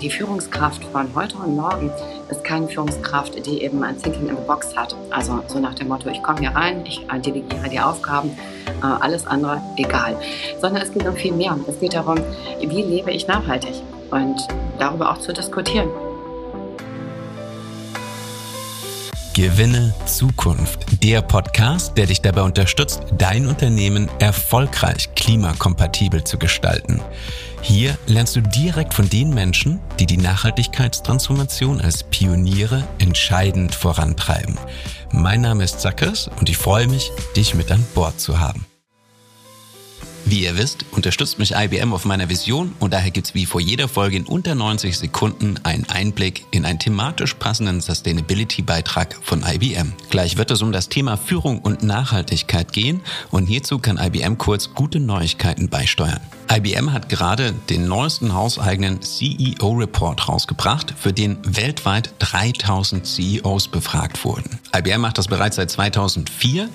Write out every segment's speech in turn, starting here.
die Führungskraft von heute und morgen ist keine Führungskraft, die eben ein Thinking in the Box hat. Also so nach dem Motto, ich komme hier rein, ich delegiere die Aufgaben, äh, alles andere egal. Sondern es geht um viel mehr. Es geht darum, wie lebe ich nachhaltig und darüber auch zu diskutieren. Gewinne Zukunft, der Podcast, der dich dabei unterstützt, dein Unternehmen erfolgreich klimakompatibel zu gestalten. Hier lernst du direkt von den Menschen, die die Nachhaltigkeitstransformation als Pioniere entscheidend vorantreiben. Mein Name ist Zackers und ich freue mich, dich mit an Bord zu haben. Wie ihr wisst, unterstützt mich IBM auf meiner Vision und daher gibt's wie vor jeder Folge in unter 90 Sekunden einen Einblick in einen thematisch passenden Sustainability-Beitrag von IBM. Gleich wird es um das Thema Führung und Nachhaltigkeit gehen und hierzu kann IBM kurz gute Neuigkeiten beisteuern. IBM hat gerade den neuesten hauseigenen CEO-Report rausgebracht, für den weltweit 3000 CEOs befragt wurden. IBM macht das bereits seit 2004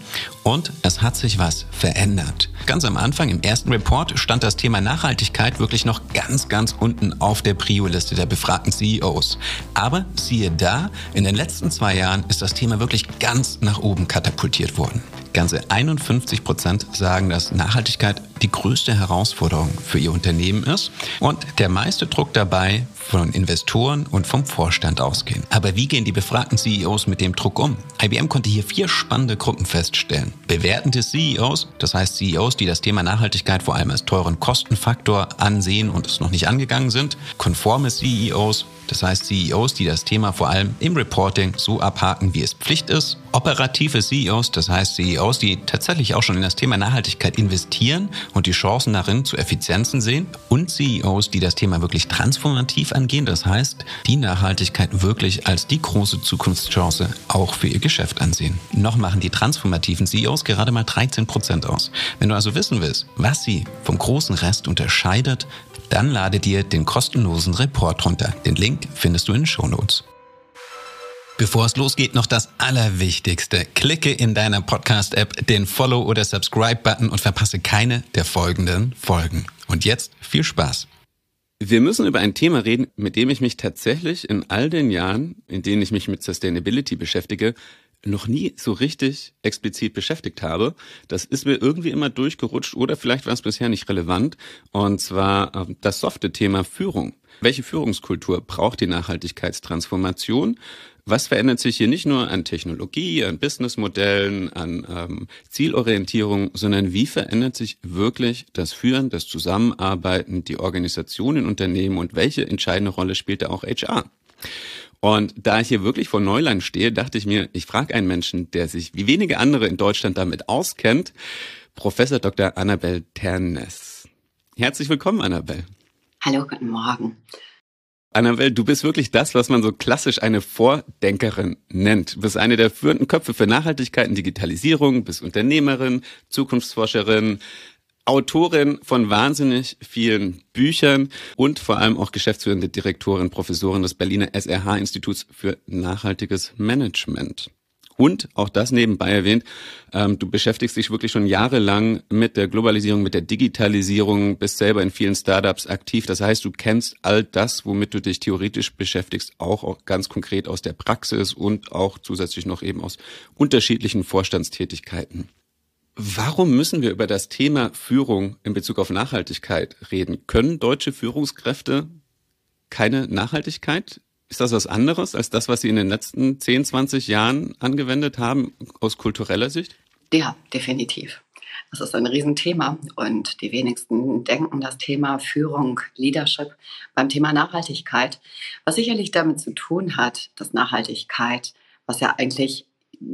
und es hat sich was verändert. Ganz am Anfang im ersten Report stand das Thema Nachhaltigkeit wirklich noch ganz, ganz unten auf der Prio-Liste der befragten CEOs. Aber siehe da, in den letzten zwei Jahren ist das Thema wirklich ganz nach oben katapultiert worden. Ganze 51 Prozent sagen, dass Nachhaltigkeit die größte Herausforderung für ihr Unternehmen ist. Und der meiste Druck dabei von Investoren und vom Vorstand ausgehen. Aber wie gehen die befragten CEOs mit dem Druck um? IBM konnte hier vier spannende Gruppen feststellen. Bewertende CEOs, das heißt CEOs, die das Thema Nachhaltigkeit vor allem als teuren Kostenfaktor ansehen und es noch nicht angegangen sind. Konforme CEOs, das heißt CEOs, die das Thema vor allem im Reporting so abhaken, wie es Pflicht ist. Operative CEOs, das heißt CEOs, die tatsächlich auch schon in das Thema Nachhaltigkeit investieren und die Chancen darin zu Effizienzen sehen. Und CEOs, die das Thema wirklich transformativ angehen, das heißt, die Nachhaltigkeit wirklich als die große Zukunftschance auch für ihr Geschäft ansehen. Noch machen die transformativen CEOs gerade mal 13 Prozent aus. Wenn du also wissen willst, was sie vom großen Rest unterscheidet, dann lade dir den kostenlosen Report runter. Den Link findest du in den Shownotes. Bevor es losgeht, noch das Allerwichtigste. Klicke in deiner Podcast-App den Follow- oder Subscribe-Button und verpasse keine der folgenden Folgen. Und jetzt viel Spaß. Wir müssen über ein Thema reden, mit dem ich mich tatsächlich in all den Jahren, in denen ich mich mit Sustainability beschäftige, noch nie so richtig explizit beschäftigt habe. Das ist mir irgendwie immer durchgerutscht oder vielleicht war es bisher nicht relevant. Und zwar ähm, das softe Thema Führung. Welche Führungskultur braucht die Nachhaltigkeitstransformation? Was verändert sich hier nicht nur an Technologie, an Businessmodellen, an ähm, Zielorientierung, sondern wie verändert sich wirklich das Führen, das Zusammenarbeiten, die Organisation in Unternehmen und welche entscheidende Rolle spielt da auch HR? Und da ich hier wirklich vor Neuland stehe, dachte ich mir, ich frage einen Menschen, der sich wie wenige andere in Deutschland damit auskennt, Professor Dr. Annabel Ternes. Herzlich willkommen, Annabel. Hallo, guten Morgen. Annabel, du bist wirklich das, was man so klassisch eine Vordenkerin nennt. Du bist eine der führenden Köpfe für Nachhaltigkeit und Digitalisierung, bist Unternehmerin, Zukunftsforscherin, Autorin von wahnsinnig vielen Büchern und vor allem auch geschäftsführende Direktorin, Professorin des Berliner SRH-Instituts für nachhaltiges Management. Und auch das nebenbei erwähnt, ähm, du beschäftigst dich wirklich schon jahrelang mit der Globalisierung, mit der Digitalisierung, bist selber in vielen Startups aktiv. Das heißt, du kennst all das, womit du dich theoretisch beschäftigst, auch, auch ganz konkret aus der Praxis und auch zusätzlich noch eben aus unterschiedlichen Vorstandstätigkeiten. Warum müssen wir über das Thema Führung in Bezug auf Nachhaltigkeit reden? Können deutsche Führungskräfte keine Nachhaltigkeit? Ist das was anderes als das, was Sie in den letzten 10, 20 Jahren angewendet haben aus kultureller Sicht? Ja, definitiv. Das ist ein Riesenthema und die wenigsten denken das Thema Führung, Leadership beim Thema Nachhaltigkeit, was sicherlich damit zu tun hat, dass Nachhaltigkeit, was ja eigentlich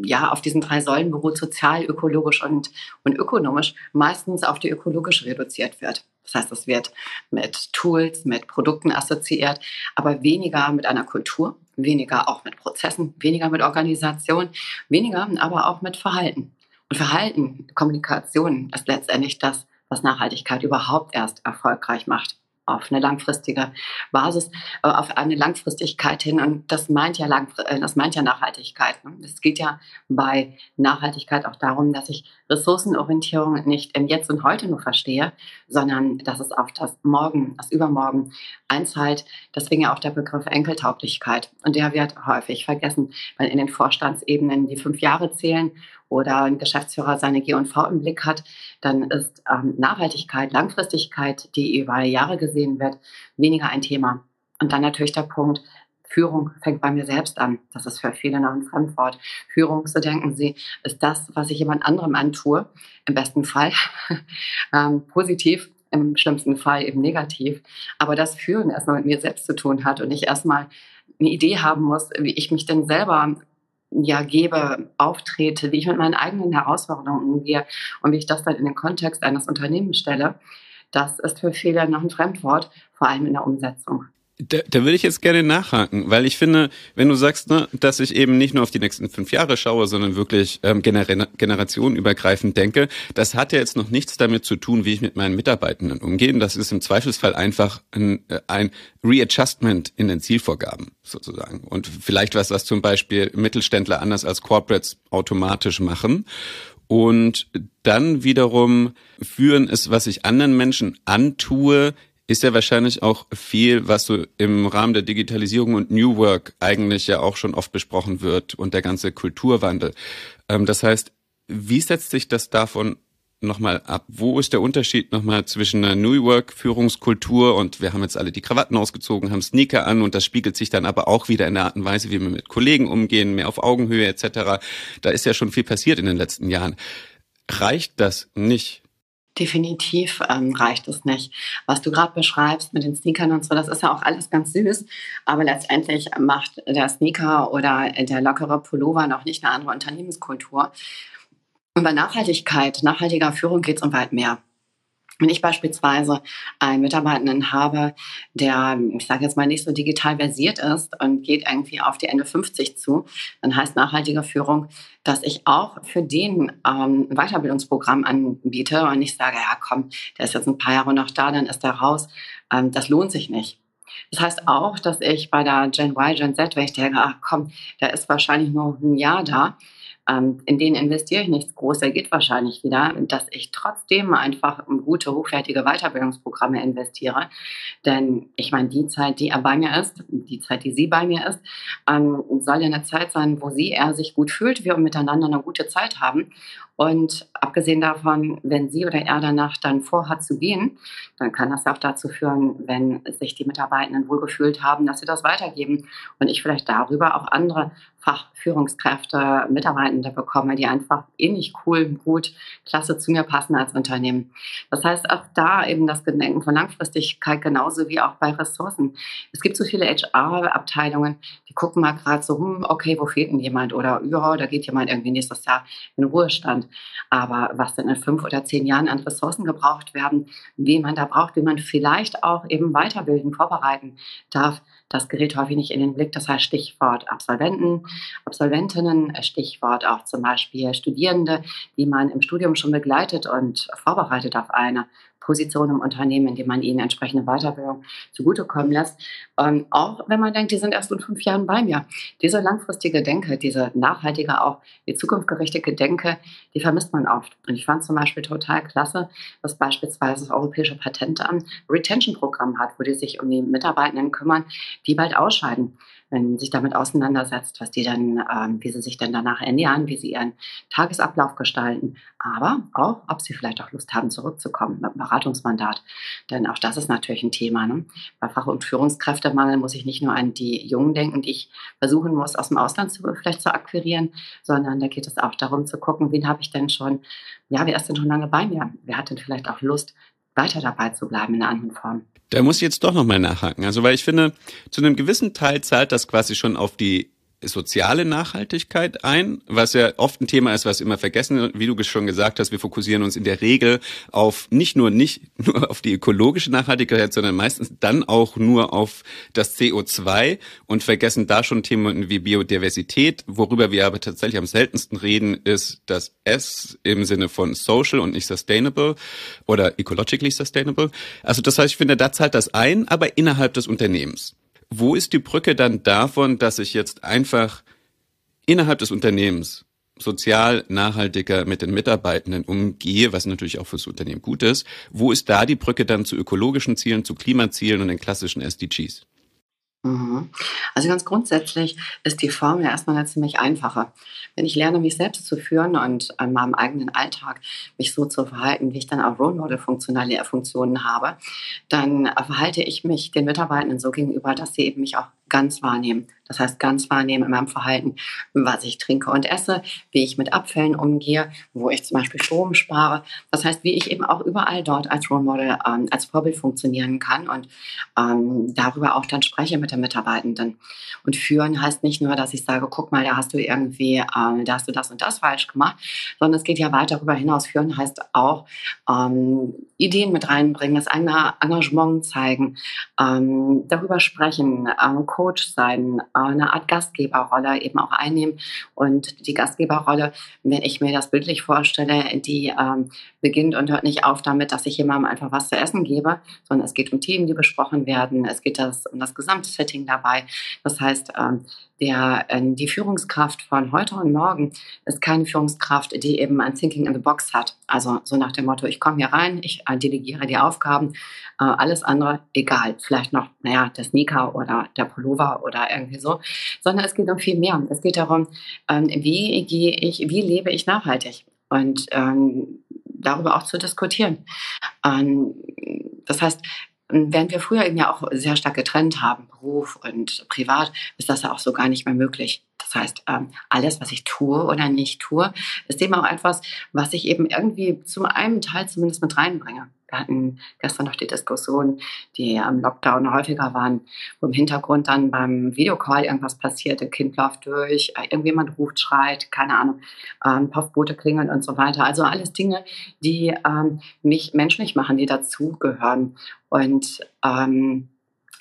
ja, auf diesen drei Säulen beruht, sozial, ökologisch und, und ökonomisch, meistens auf die ökologische reduziert wird. Das heißt, es wird mit Tools, mit Produkten assoziiert, aber weniger mit einer Kultur, weniger auch mit Prozessen, weniger mit Organisation, weniger aber auch mit Verhalten. Und Verhalten, Kommunikation ist letztendlich das, was Nachhaltigkeit überhaupt erst erfolgreich macht auf eine langfristige Basis, äh, auf eine Langfristigkeit hin. Und das meint ja, lang, äh, das meint ja Nachhaltigkeit. Ne? Es geht ja bei Nachhaltigkeit auch darum, dass ich Ressourcenorientierung nicht im Jetzt und Heute nur verstehe, sondern dass es auf das Morgen, das Übermorgen einzahlt. Deswegen ja auch der Begriff Enkeltauglichkeit. Und der wird häufig vergessen, weil in den Vorstandsebenen die fünf Jahre zählen oder ein Geschäftsführer seine G&V im Blick hat, dann ist ähm, Nachhaltigkeit, Langfristigkeit, die über Jahre gesehen wird, weniger ein Thema. Und dann natürlich der Punkt, Führung fängt bei mir selbst an. Das ist für viele noch ein Fremdwort. Führung, so denken sie, ist das, was ich jemand anderem antue. Im besten Fall ähm, positiv, im schlimmsten Fall eben negativ. Aber das Führen erstmal mit mir selbst zu tun hat und ich erstmal eine Idee haben muss, wie ich mich denn selber ja gebe, auftrete, wie ich mit meinen eigenen Herausforderungen umgehe und wie ich das dann in den Kontext eines Unternehmens stelle, das ist für viele noch ein Fremdwort, vor allem in der Umsetzung. Da, da würde ich jetzt gerne nachhaken, weil ich finde, wenn du sagst, ne, dass ich eben nicht nur auf die nächsten fünf Jahre schaue, sondern wirklich ähm, gener generationenübergreifend denke, das hat ja jetzt noch nichts damit zu tun, wie ich mit meinen Mitarbeitenden umgehe. Das ist im Zweifelsfall einfach ein, äh, ein Readjustment in den Zielvorgaben sozusagen. Und vielleicht was, was zum Beispiel Mittelständler anders als Corporates automatisch machen. Und dann wiederum führen es, was ich anderen Menschen antue, ist ja wahrscheinlich auch viel, was so im Rahmen der Digitalisierung und New Work eigentlich ja auch schon oft besprochen wird und der ganze Kulturwandel. Ähm, das heißt, wie setzt sich das davon nochmal ab? Wo ist der Unterschied nochmal zwischen einer New Work Führungskultur und wir haben jetzt alle die Krawatten ausgezogen, haben Sneaker an und das spiegelt sich dann aber auch wieder in der Art und Weise, wie wir mit Kollegen umgehen, mehr auf Augenhöhe etc. Da ist ja schon viel passiert in den letzten Jahren. Reicht das nicht? Definitiv ähm, reicht es nicht. Was du gerade beschreibst mit den Sneakern und so, das ist ja auch alles ganz süß. Aber letztendlich macht der Sneaker oder der lockere Pullover noch nicht eine andere Unternehmenskultur. Und bei Nachhaltigkeit, nachhaltiger Führung geht es um weit mehr. Wenn ich beispielsweise einen Mitarbeitenden habe, der, ich sage jetzt mal, nicht so digital versiert ist und geht irgendwie auf die Ende 50 zu, dann heißt nachhaltige Führung, dass ich auch für den ähm, Weiterbildungsprogramm anbiete und nicht sage, ja komm, der ist jetzt ein paar Jahre noch da, dann ist er raus. Ähm, das lohnt sich nicht. Das heißt auch, dass ich bei der Gen Y, Gen Z, wenn ich denke, ach komm, der ist wahrscheinlich nur ein Jahr da, ähm, in denen investiere ich nichts groß, er geht wahrscheinlich wieder, dass ich trotzdem einfach in gute, hochwertige Weiterbildungsprogramme investiere. Denn ich meine, die Zeit, die er bei mir ist, die Zeit, die sie bei mir ist, ähm, soll ja eine Zeit sein, wo sie, er sich gut fühlt, wir miteinander eine gute Zeit haben. Und abgesehen davon, wenn sie oder er danach dann vorhat zu gehen, dann kann das auch dazu führen, wenn sich die Mitarbeitenden wohlgefühlt haben, dass sie das weitergeben und ich vielleicht darüber auch andere Fachführungskräfte, Mitarbeitende bekomme, die einfach ähnlich cool, gut, klasse zu mir passen als Unternehmen. Das heißt, auch da eben das Gedenken von Langfristigkeit genauso wie auch bei Ressourcen. Es gibt so viele HR-Abteilungen, die gucken mal gerade so, hm, okay, wo fehlt denn jemand? Oder ja, da geht jemand irgendwie nächstes Jahr in Ruhestand. Aber was denn in fünf oder zehn Jahren an Ressourcen gebraucht werden, wie man da braucht, wie man vielleicht auch eben weiterbilden, vorbereiten darf, das gerät häufig nicht in den Blick. Das heißt Stichwort Absolventen, Absolventinnen, Stichwort auch zum Beispiel Studierende, die man im Studium schon begleitet und vorbereitet auf eine Position im Unternehmen, indem man ihnen entsprechende Weiterbildung zugutekommen lässt. Und auch wenn man denkt, die sind erst in fünf Jahren bei mir. Diese langfristige Denke, diese nachhaltige, auch die zukunftsgerichtete Denke, die vermisst man oft. Und ich fand zum Beispiel total klasse, dass beispielsweise das Europäische Patentamt Retention-Programm hat, wo die sich um die Mitarbeitenden kümmern, die bald ausscheiden wenn man sich damit auseinandersetzt, was die dann, ähm, wie sie sich dann danach ernähren, wie sie ihren Tagesablauf gestalten, aber auch, ob sie vielleicht auch Lust haben, zurückzukommen mit einem Beratungsmandat. Denn auch das ist natürlich ein Thema. Ne? Bei Fach- und Führungskräftemangel muss ich nicht nur an die Jungen denken, die ich versuchen muss, aus dem Ausland zu, vielleicht zu akquirieren, sondern da geht es auch darum zu gucken, wen habe ich denn schon, ja, wer ist denn schon lange bei mir? Wer hat denn vielleicht auch Lust, weiter dabei zu bleiben in einer anderen Form. Da muss ich jetzt doch nochmal nachhaken. Also, weil ich finde, zu einem gewissen Teil zahlt das quasi schon auf die soziale Nachhaltigkeit ein, was ja oft ein Thema ist, was immer vergessen, wie du schon gesagt hast, wir fokussieren uns in der Regel auf nicht nur nicht nur auf die ökologische Nachhaltigkeit, sondern meistens dann auch nur auf das CO2 und vergessen da schon Themen wie Biodiversität, worüber wir aber tatsächlich am seltensten reden, ist das S im Sinne von social und nicht sustainable oder ecologically sustainable. Also das heißt, ich finde, da zahlt das ein, aber innerhalb des Unternehmens. Wo ist die Brücke dann davon, dass ich jetzt einfach innerhalb des Unternehmens sozial nachhaltiger mit den Mitarbeitenden umgehe, was natürlich auch fürs Unternehmen gut ist, wo ist da die Brücke dann zu ökologischen Zielen, zu Klimazielen und den klassischen SDGs? Mhm. Also ganz grundsätzlich ist die Form ja erstmal eine ziemlich einfache. Wenn ich lerne, mich selbst zu führen und in meinem eigenen Alltag mich so zu verhalten, wie ich dann auch Role Model Funktionen habe, dann verhalte ich mich den Mitarbeitenden so gegenüber, dass sie eben mich auch ganz wahrnehmen. Das heißt, ganz wahrnehmen in meinem Verhalten, was ich trinke und esse, wie ich mit Abfällen umgehe, wo ich zum Beispiel Strom spare. Das heißt, wie ich eben auch überall dort als Role Model, ähm, als Vorbild funktionieren kann und ähm, darüber auch dann spreche mit den Mitarbeitenden. Und führen heißt nicht nur, dass ich sage, guck mal, da hast du irgendwie, ähm, da hast du das und das falsch gemacht, sondern es geht ja weit darüber hinaus. Führen heißt auch ähm, Ideen mit reinbringen, das eigene Engagement zeigen, ähm, darüber sprechen, ähm, Coach sein, eine Art Gastgeberrolle eben auch einnehmen. Und die Gastgeberrolle, wenn ich mir das bildlich vorstelle, die ähm, beginnt und hört nicht auf damit, dass ich jemandem einfach was zu essen gebe, sondern es geht um Themen, die besprochen werden. Es geht das, um das gesamte Setting dabei. Das heißt, ähm, der, äh, die Führungskraft von heute und morgen ist keine Führungskraft, die eben ein Thinking in the Box hat. Also so nach dem Motto, ich komme hier rein, ich äh, delegiere die Aufgaben, äh, alles andere egal. Vielleicht noch, naja, der Sneaker oder der Pullover oder irgendwie so. Sondern es geht um viel mehr. Es geht darum, ähm, wie gehe ich, wie lebe ich nachhaltig? Und ähm, darüber auch zu diskutieren. Ähm, das heißt, Während wir früher eben ja auch sehr stark getrennt haben, Beruf und Privat, ist das ja auch so gar nicht mehr möglich. Das heißt, alles, was ich tue oder nicht tue, ist eben auch etwas, was ich eben irgendwie zum einen Teil zumindest mit reinbringe. Wir hatten gestern noch die Diskussion, die am Lockdown häufiger waren, wo im Hintergrund dann beim Videocall irgendwas passiert, ein Kind läuft durch, irgendjemand ruft, schreit, keine Ahnung, ähm, Puffboote klingeln und so weiter. Also alles Dinge, die ähm, mich menschlich machen, die dazugehören. Und ähm,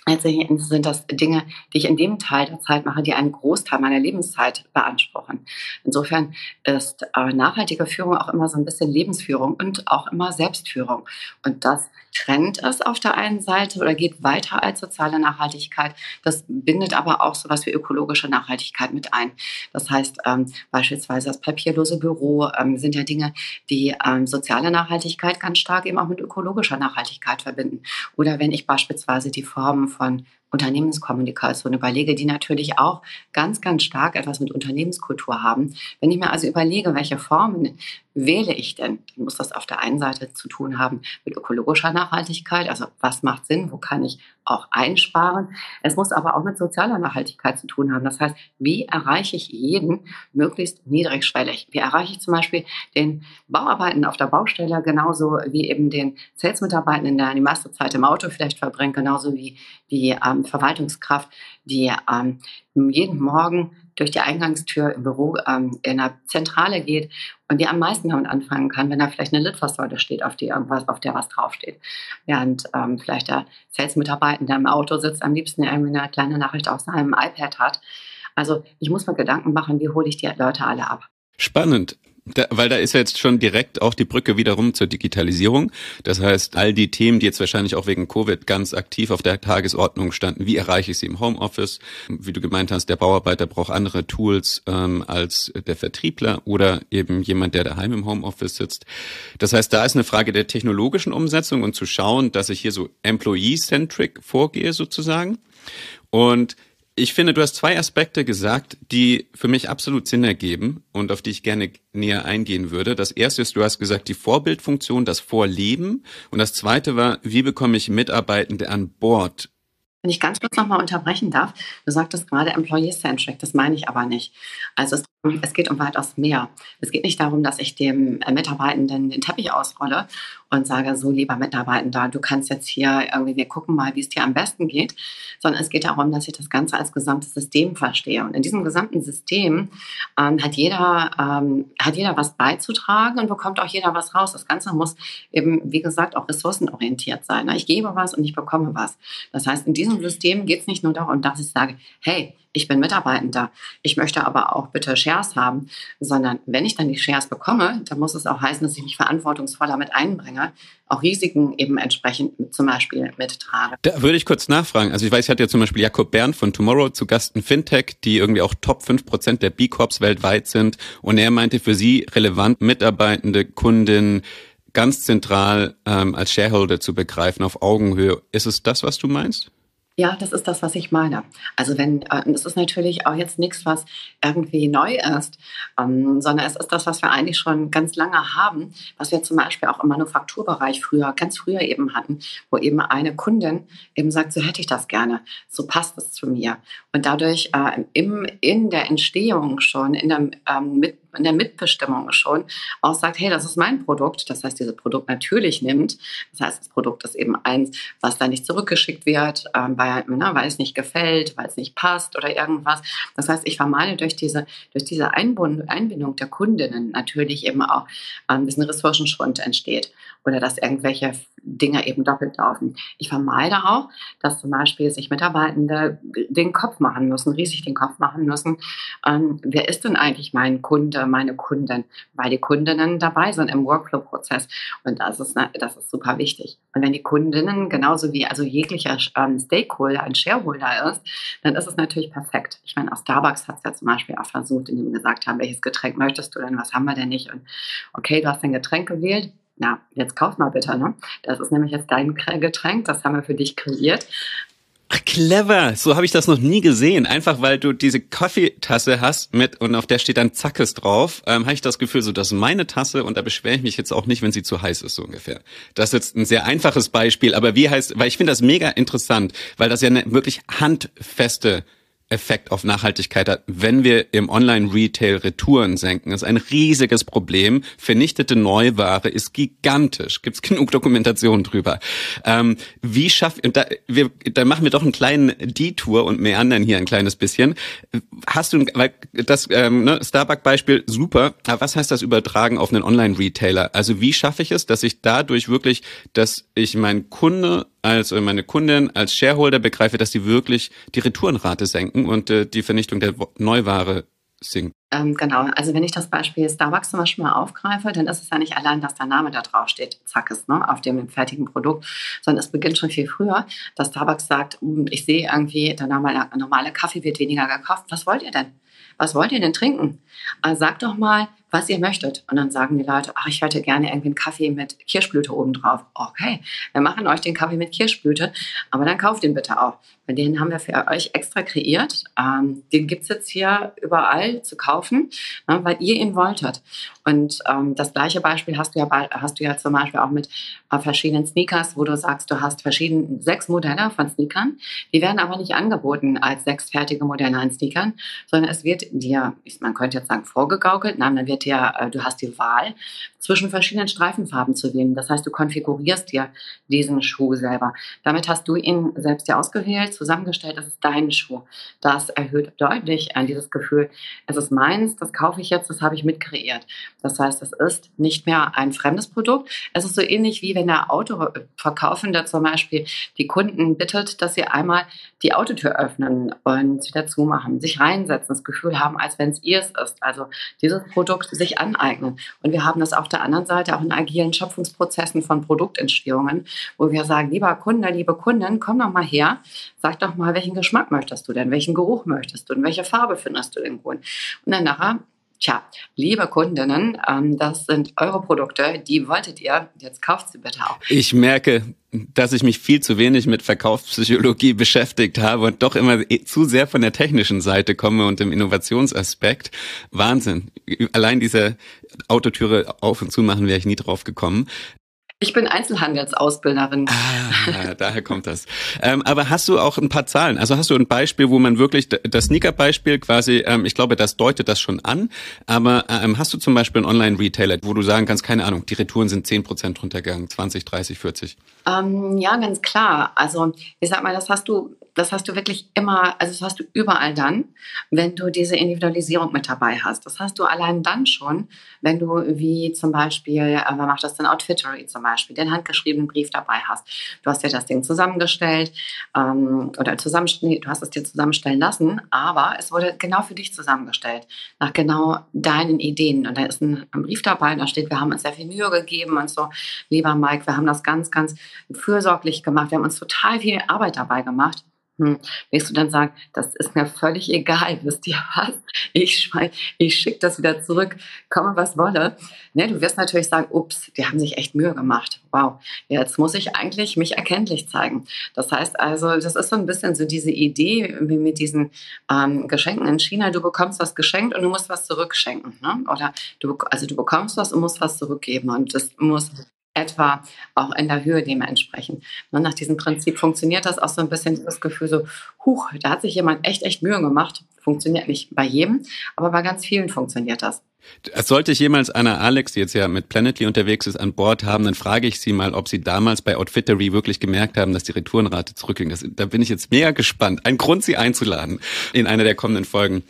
Letztendlich sind das Dinge, die ich in dem Teil der Zeit mache, die einen Großteil meiner Lebenszeit beanspruchen. Insofern ist äh, nachhaltige Führung auch immer so ein bisschen Lebensführung und auch immer Selbstführung. Und das trennt es auf der einen Seite oder geht weiter als soziale Nachhaltigkeit. Das bindet aber auch so was wie ökologische Nachhaltigkeit mit ein. Das heißt ähm, beispielsweise das papierlose Büro ähm, sind ja Dinge, die ähm, soziale Nachhaltigkeit ganz stark eben auch mit ökologischer Nachhaltigkeit verbinden. Oder wenn ich beispielsweise die Formen von Unternehmenskommunikation überlege, die natürlich auch ganz, ganz stark etwas mit Unternehmenskultur haben. Wenn ich mir also überlege, welche Formen wähle ich denn, dann muss das auf der einen Seite zu tun haben mit ökologischer Nachhaltigkeit, also was macht Sinn, wo kann ich auch einsparen. Es muss aber auch mit sozialer Nachhaltigkeit zu tun haben. Das heißt, wie erreiche ich jeden möglichst niedrigschwellig? Wie erreiche ich zum Beispiel den Bauarbeiten auf der Baustelle genauso wie eben den Sales-Mitarbeitenden, der die meiste Zeit im Auto vielleicht verbringt, genauso wie die ähm, Verwaltungskraft, die ähm, jeden Morgen durch die Eingangstür im Büro ähm, in der Zentrale geht und die am meisten damit anfangen kann, wenn da vielleicht eine Litfaßsäule steht, auf, die irgendwas, auf der was draufsteht. Während ähm, vielleicht der Sales-Mitarbeiter, im Auto sitzt, am liebsten irgendwie eine kleine Nachricht auf seinem iPad hat. Also ich muss mir Gedanken machen, wie hole ich die Leute alle ab. Spannend. Da, weil da ist jetzt schon direkt auch die Brücke wiederum zur Digitalisierung. Das heißt, all die Themen, die jetzt wahrscheinlich auch wegen Covid ganz aktiv auf der Tagesordnung standen, wie erreiche ich sie im Homeoffice? Wie du gemeint hast, der Bauarbeiter braucht andere Tools ähm, als der Vertriebler oder eben jemand, der daheim im Homeoffice sitzt. Das heißt, da ist eine Frage der technologischen Umsetzung und zu schauen, dass ich hier so employee-centric vorgehe sozusagen. Und ich finde, du hast zwei Aspekte gesagt, die für mich absolut Sinn ergeben und auf die ich gerne näher eingehen würde. Das erste ist, du hast gesagt, die Vorbildfunktion, das Vorleben. Und das zweite war, wie bekomme ich Mitarbeitende an Bord? Wenn ich ganz kurz nochmal unterbrechen darf, du sagtest gerade Employee-Centric, das meine ich aber nicht. Also es es geht um weitaus mehr. Es geht nicht darum, dass ich dem äh, Mitarbeitenden den Teppich ausrolle und sage, so lieber Mitarbeitender, du kannst jetzt hier irgendwie, wir gucken mal, wie es dir am besten geht, sondern es geht darum, dass ich das Ganze als gesamtes System verstehe. Und in diesem gesamten System ähm, hat, jeder, ähm, hat jeder was beizutragen und bekommt auch jeder was raus. Das Ganze muss eben, wie gesagt, auch ressourcenorientiert sein. Ich gebe was und ich bekomme was. Das heißt, in diesem System geht es nicht nur darum, dass ich sage, hey, ich bin Mitarbeitender, ich möchte aber auch bitte Share Shares haben, sondern wenn ich dann die Shares bekomme, dann muss es auch heißen, dass ich mich verantwortungsvoller mit einbringe, auch Risiken eben entsprechend zum Beispiel mittrage. Da würde ich kurz nachfragen. Also ich weiß, ich hatte ja zum Beispiel Jakob Bern von Tomorrow zu Gast in Fintech, die irgendwie auch Top 5 Prozent der B-Corps weltweit sind. Und er meinte für sie relevant Mitarbeitende, Kunden, ganz zentral ähm, als Shareholder zu begreifen auf Augenhöhe. Ist es das, was du meinst? Ja, das ist das, was ich meine. Also wenn, äh, es ist natürlich auch jetzt nichts, was irgendwie neu ist, ähm, sondern es ist das, was wir eigentlich schon ganz lange haben, was wir zum Beispiel auch im Manufakturbereich früher, ganz früher eben hatten, wo eben eine Kundin eben sagt, so hätte ich das gerne, so passt es zu mir. Und dadurch äh, im, in der Entstehung schon, in der, ähm, mit, in der Mitbestimmung schon auch sagt, hey, das ist mein Produkt. Das heißt, dieses Produkt natürlich nimmt. Das heißt, das Produkt ist eben eins, was da nicht zurückgeschickt wird, ähm, weil, ne, weil es nicht gefällt, weil es nicht passt oder irgendwas. Das heißt, ich vermeide durch diese, durch diese Einbindung der Kundinnen natürlich eben auch, ähm, dass ein Ressourcenschwund entsteht oder dass irgendwelche Dinge eben doppelt laufen. Ich vermeide auch, dass zum Beispiel sich Mitarbeitende den Kopf machen müssen, riesig den Kopf machen müssen. Ähm, wer ist denn eigentlich mein Kunde, meine Kundin? Weil die Kundinnen dabei sind im Workflow-Prozess. Und das ist, das ist super wichtig. Und wenn die Kundinnen genauso wie also jeglicher ähm, Stakeholder ein Shareholder ist, dann ist es natürlich perfekt. Ich meine, auch Starbucks hat es ja zum Beispiel auch versucht, indem wir gesagt haben, welches Getränk möchtest du denn, was haben wir denn nicht? Und okay, du hast ein Getränk gewählt, na, jetzt kauf mal bitte, ne? Das ist nämlich jetzt dein Getränk, das haben wir für dich kreiert. Ach, clever. So habe ich das noch nie gesehen. Einfach weil du diese Kaffeetasse hast mit und auf der steht dann Zackes drauf, ähm, habe ich das Gefühl, so das ist meine Tasse und da beschwere ich mich jetzt auch nicht, wenn sie zu heiß ist, so ungefähr. Das ist jetzt ein sehr einfaches Beispiel, aber wie heißt, weil ich finde das mega interessant, weil das ja eine wirklich handfeste Effekt auf Nachhaltigkeit hat, wenn wir im Online-Retail Retouren senken. Das ist ein riesiges Problem. Vernichtete Neuware ist gigantisch. Gibt es genug Dokumentation drüber. Ähm, wie schaffen, da, wir, da machen wir doch einen kleinen Detour und meandern hier ein kleines bisschen. Hast du, weil das ähm, ne, Starbuck-Beispiel super, aber was heißt das übertragen auf einen Online-Retailer? Also wie schaffe ich es, dass ich dadurch wirklich, dass ich meinen Kunde als äh, meine Kundin, als Shareholder begreife, dass sie wirklich die Retourenrate senken und äh, die Vernichtung der Neuware sinkt. Ähm, genau, also wenn ich das Beispiel Starbucks zum Beispiel mal aufgreife, dann ist es ja nicht allein, dass der Name da drauf steht, zack ist, ne, auf dem fertigen Produkt, sondern es beginnt schon viel früher, dass Starbucks sagt, hm, ich sehe irgendwie, der normale, normale Kaffee wird weniger gekauft. Was wollt ihr denn? Was wollt ihr denn trinken? Also sagt doch mal, was ihr möchtet. Und dann sagen die Leute, ach, ich hätte gerne irgendwie einen Kaffee mit Kirschblüte oben drauf. Okay, wir machen euch den Kaffee mit Kirschblüte, aber dann kauft den bitte auch. Weil den haben wir für euch extra kreiert. Ähm, den gibt es jetzt hier überall zu kaufen, ne, weil ihr ihn wolltet. Und ähm, das gleiche Beispiel hast du ja, hast du ja zum Beispiel auch mit äh, verschiedenen Sneakers, wo du sagst, du hast verschiedene, sechs Modelle von Sneakern. Die werden aber nicht angeboten als sechs fertige Modelle an Sneakern, sondern es wird dir, man könnte jetzt sagen, vorgegaukelt. Nein, dann wird dir, äh, du hast die Wahl zwischen verschiedenen Streifenfarben zu wählen. Das heißt, du konfigurierst dir diesen Schuh selber. Damit hast du ihn selbst ja ausgewählt, zusammengestellt, das ist dein Schuh. Das erhöht deutlich an dieses Gefühl, es ist meins, das kaufe ich jetzt, das habe ich mitkreiert. Das heißt, es ist nicht mehr ein fremdes Produkt. Es ist so ähnlich wie wenn der Autoverkaufende zum Beispiel die Kunden bittet, dass sie einmal die Autotür öffnen und wieder zumachen, sich reinsetzen, das Gefühl haben, als wenn es ihrs ist. Also dieses Produkt sich aneignen. Und wir haben das auf der anderen Seite auch in agilen Schöpfungsprozessen von Produktentstehungen, wo wir sagen, lieber Kunde, liebe Kundin, komm doch mal her, sag doch mal, welchen Geschmack möchtest du denn, welchen Geruch möchtest du und welche Farbe findest du denn gut? Und dann nachher Tja, liebe Kundinnen, ähm, das sind eure Produkte, die wolltet ihr, jetzt kauft sie bitte auch. Ich merke, dass ich mich viel zu wenig mit Verkaufspsychologie beschäftigt habe und doch immer zu sehr von der technischen Seite komme und dem Innovationsaspekt. Wahnsinn. Allein diese Autotüre auf und zu machen wäre ich nie drauf gekommen. Ich bin Einzelhandelsausbilderin. Ah, daher kommt das. Ähm, aber hast du auch ein paar Zahlen? Also hast du ein Beispiel, wo man wirklich, das Sneaker-Beispiel quasi, ähm, ich glaube, das deutet das schon an, aber ähm, hast du zum Beispiel einen Online-Retailer, wo du sagen kannst, keine Ahnung, die Retouren sind 10% runtergegangen, 20, 30, 40? ja, ganz klar. Also ich sag mal, das hast du das hast du wirklich immer, also das hast du überall dann, wenn du diese Individualisierung mit dabei hast. Das hast du allein dann schon, wenn du wie zum Beispiel, äh, wer macht das denn, Outfittery zum Beispiel, den handgeschriebenen Brief dabei hast. Du hast dir das Ding zusammengestellt ähm, oder zusammen, du hast es dir zusammenstellen lassen, aber es wurde genau für dich zusammengestellt, nach genau deinen Ideen. Und da ist ein, ein Brief dabei, da steht, wir haben uns sehr viel Mühe gegeben und so, lieber Mike, wir haben das ganz, ganz fürsorglich gemacht, wir haben uns total viel Arbeit dabei gemacht. Hm. Willst du dann sagen, das ist mir völlig egal, wisst ihr was? Ich, ich schicke das wieder zurück, komme was wolle. Ne, du wirst natürlich sagen, ups, die haben sich echt Mühe gemacht. Wow, jetzt muss ich eigentlich mich erkenntlich zeigen. Das heißt also, das ist so ein bisschen so diese Idee wie mit diesen ähm, Geschenken in China. Du bekommst was geschenkt und du musst was zurückschenken. Ne? Oder du, also du bekommst was und musst was zurückgeben. Und das muss etwa auch in der Höhe dementsprechend. Und nach diesem Prinzip funktioniert das auch so ein bisschen das Gefühl so, huch, da hat sich jemand echt, echt Mühe gemacht. Funktioniert nicht bei jedem, aber bei ganz vielen funktioniert das. Sollte ich jemals Anna Alex, die jetzt ja mit Planetly unterwegs ist, an Bord haben, dann frage ich sie mal, ob sie damals bei Outfittery wirklich gemerkt haben, dass die Retourenrate zurückging. Das, da bin ich jetzt mega gespannt. Ein Grund, sie einzuladen in einer der kommenden Folgen.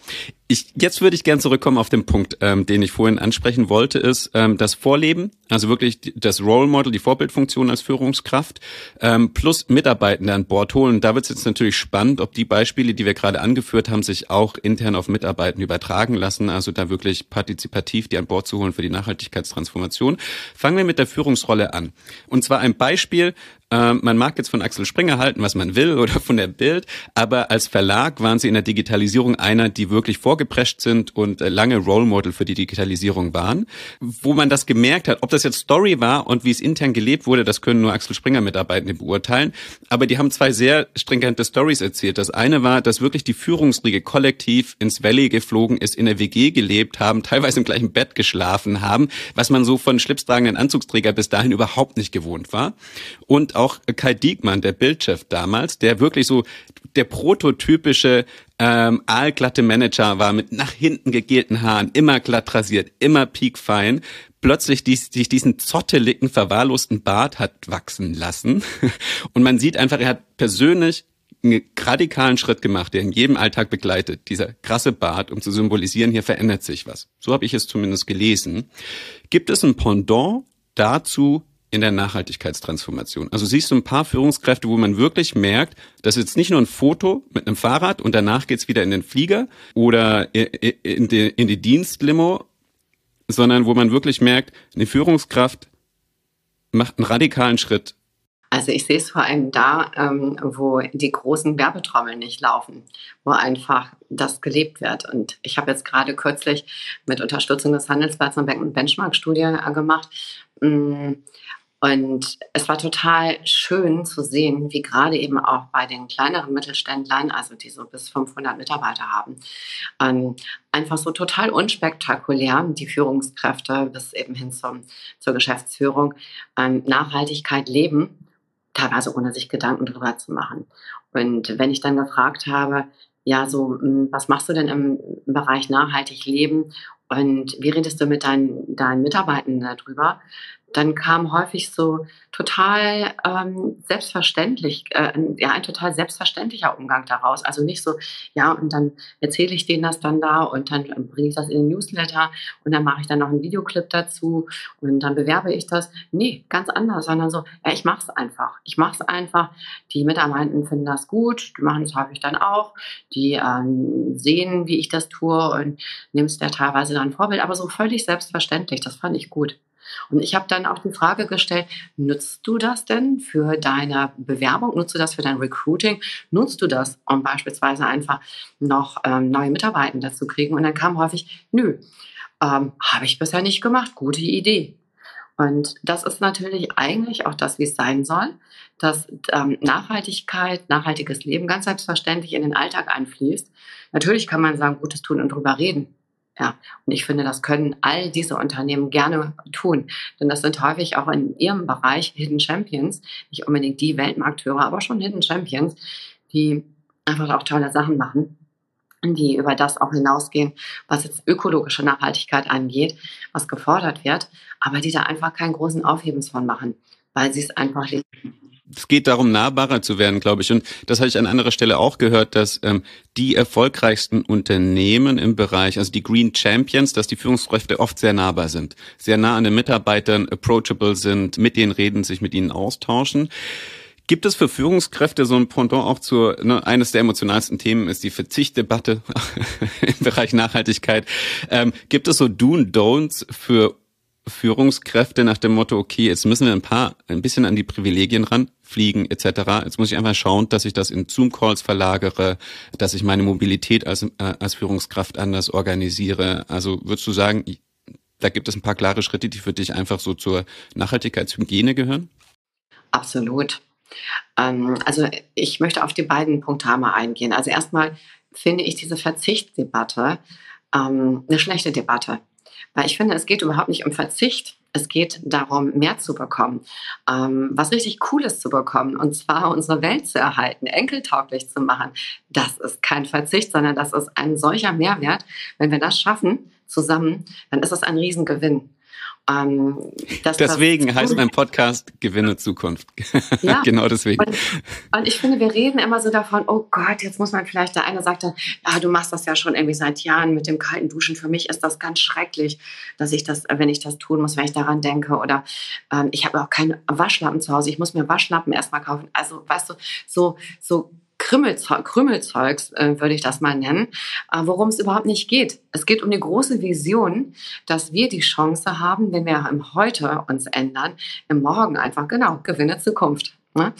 Ich, jetzt würde ich gern zurückkommen auf den Punkt, ähm, den ich vorhin ansprechen wollte, ist ähm, das Vorleben, also wirklich das Role Model, die Vorbildfunktion als Führungskraft, ähm, plus Mitarbeitende an Bord holen. Da wird es jetzt natürlich spannend, ob die Beispiele, die wir gerade angeführt haben, sich auch intern auf Mitarbeitende übertragen lassen, also da wirklich partizipativ die an Bord zu holen für die Nachhaltigkeitstransformation. Fangen wir mit der Führungsrolle an. Und zwar ein Beispiel, ähm, man mag jetzt von Axel Springer halten, was man will, oder von der Bild, aber als Verlag waren sie in der Digitalisierung einer, die wirklich vorgeprescht sind und äh, lange Role Model für die Digitalisierung waren. Wo man das gemerkt hat, ob das jetzt Story war und wie es intern gelebt wurde, das können nur Axel Springer Mitarbeitende beurteilen. Aber die haben zwei sehr stringente Stories erzählt. Das eine war, dass wirklich die Führungsriege kollektiv ins Valley geflogen ist, in der WG gelebt haben, teilweise im gleichen Bett geschlafen haben, was man so von schlipstragenden Anzugsträger bis dahin überhaupt nicht gewohnt war. Und auch auch Kai Diekmann, der Bildchef damals, der wirklich so der prototypische ähm, aalglatte Manager war mit nach hinten gegelten Haaren, immer glatt rasiert, immer piekfein, plötzlich dies, sich diesen zotteligen, verwahrlosten Bart hat wachsen lassen. Und man sieht einfach, er hat persönlich einen radikalen Schritt gemacht, der in jedem Alltag begleitet. Dieser krasse Bart, um zu symbolisieren, hier verändert sich was. So habe ich es zumindest gelesen. Gibt es ein Pendant dazu in der Nachhaltigkeitstransformation. Also siehst du ein paar Führungskräfte, wo man wirklich merkt, das ist jetzt nicht nur ein Foto mit einem Fahrrad und danach geht's wieder in den Flieger oder in die, in die Dienstlimo, sondern wo man wirklich merkt, eine Führungskraft macht einen radikalen Schritt also ich sehe es vor allem da, ähm, wo die großen Werbetrommeln nicht laufen, wo einfach das gelebt wird. Und ich habe jetzt gerade kürzlich mit Unterstützung des Handelsblatts eine Benchmark-Studie äh, gemacht. Mm, und es war total schön zu sehen, wie gerade eben auch bei den kleineren Mittelständlern, also die so bis 500 Mitarbeiter haben, ähm, einfach so total unspektakulär die Führungskräfte bis eben hin zum, zur Geschäftsführung ähm, Nachhaltigkeit leben, teilweise ohne sich Gedanken darüber zu machen. Und wenn ich dann gefragt habe, ja, so, hm, was machst du denn im Bereich nachhaltig leben und wie redest du mit deinen, deinen Mitarbeitenden darüber? Dann kam häufig so total ähm, selbstverständlich, äh, ja, ein total selbstverständlicher Umgang daraus. Also nicht so, ja, und dann erzähle ich denen das dann da und dann bringe ich das in den Newsletter und dann mache ich dann noch einen Videoclip dazu und dann bewerbe ich das. Nee, ganz anders, sondern so, ja, ich mache es einfach. Ich mache es einfach. Die Mitarbeiter finden das gut, die machen es häufig dann auch. Die ähm, sehen, wie ich das tue und nimmst ja teilweise dann Vorbild, aber so völlig selbstverständlich. Das fand ich gut. Und ich habe dann auch die Frage gestellt, nutzt du das denn für deine Bewerbung? Nutzt du das für dein Recruiting? Nutzt du das, um beispielsweise einfach noch ähm, neue Mitarbeiter zu kriegen? Und dann kam häufig, nö, ähm, habe ich bisher nicht gemacht. Gute Idee. Und das ist natürlich eigentlich auch das, wie es sein soll, dass ähm, Nachhaltigkeit, nachhaltiges Leben ganz selbstverständlich in den Alltag einfließt. Natürlich kann man sagen, Gutes tun und drüber reden. Ja, und ich finde, das können all diese Unternehmen gerne tun, denn das sind häufig auch in ihrem Bereich Hidden Champions, nicht unbedingt die Weltmarkteure, aber schon Hidden Champions, die einfach auch tolle Sachen machen, die über das auch hinausgehen, was jetzt ökologische Nachhaltigkeit angeht, was gefordert wird, aber die da einfach keinen großen Aufhebens von machen, weil sie es einfach es geht darum, nahbarer zu werden, glaube ich. Und das habe ich an anderer Stelle auch gehört, dass ähm, die erfolgreichsten Unternehmen im Bereich, also die Green Champions, dass die Führungskräfte oft sehr nahbar sind, sehr nah an den Mitarbeitern, approachable sind, mit denen reden, sich mit ihnen austauschen. Gibt es für Führungskräfte so ein Pendant auch zu, ne, eines der emotionalsten Themen ist die Verzichtdebatte im Bereich Nachhaltigkeit. Ähm, gibt es so Do and Don'ts für Führungskräfte nach dem Motto, okay, jetzt müssen wir ein paar, ein bisschen an die Privilegien ran, fliegen etc. Jetzt muss ich einfach schauen, dass ich das in Zoom-Calls verlagere, dass ich meine Mobilität als, äh, als Führungskraft anders organisiere. Also würdest du sagen, da gibt es ein paar klare Schritte, die für dich einfach so zur Nachhaltigkeitshygiene gehören? Absolut. Ähm, also ich möchte auf die beiden Punkte einmal eingehen. Also erstmal finde ich diese Verzichtsdebatte ähm, eine schlechte Debatte. Weil ich finde, es geht überhaupt nicht um Verzicht. Es geht darum, mehr zu bekommen, ähm, was richtig Cooles zu bekommen, und zwar unsere Welt zu erhalten, enkeltauglich zu machen. Das ist kein Verzicht, sondern das ist ein solcher Mehrwert. Wenn wir das schaffen zusammen, dann ist das ein Riesengewinn. Ähm, deswegen das, heißt mein Podcast Gewinne Zukunft. Ja, genau deswegen. Und, und, ich finde, wir reden immer so davon, oh Gott, jetzt muss man vielleicht, der eine sagt dann, ja, du machst das ja schon irgendwie seit Jahren mit dem kalten Duschen. Für mich ist das ganz schrecklich, dass ich das, wenn ich das tun muss, wenn ich daran denke. Oder ähm, ich habe auch keine Waschlappen zu Hause. Ich muss mir Waschlappen erstmal kaufen. Also, weißt du, so, so Krümmelzeug, Krümmelzeugs, äh, würde ich das mal nennen, äh, worum es überhaupt nicht geht. Es geht um die große Vision, dass wir die Chance haben, wenn wir im Heute uns ändern, im Morgen einfach, genau, gewinne Zukunft. Ne?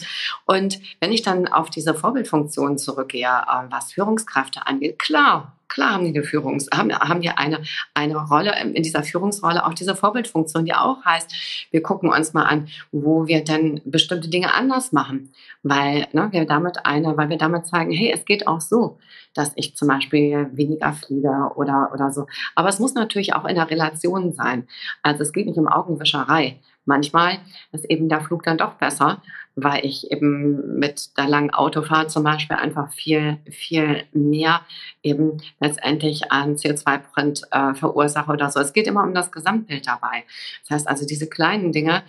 Und wenn ich dann auf diese Vorbildfunktion zurückgehe, äh, was Führungskräfte angeht, klar, Klar haben die eine Führungs haben, haben die eine, eine Rolle in dieser Führungsrolle, auch diese Vorbildfunktion, die auch heißt, wir gucken uns mal an, wo wir denn bestimmte Dinge anders machen. Weil ne, wir damit eine, weil wir damit zeigen, hey, es geht auch so, dass ich zum Beispiel weniger fliege oder, oder so. Aber es muss natürlich auch in der Relation sein. Also es geht nicht um Augenwischerei. Manchmal ist eben der Flug dann doch besser, weil ich eben mit der langen Autofahrt zum Beispiel einfach viel, viel mehr eben letztendlich an CO2-Print äh, verursache oder so. Es geht immer um das Gesamtbild dabei. Das heißt also, diese kleinen Dinge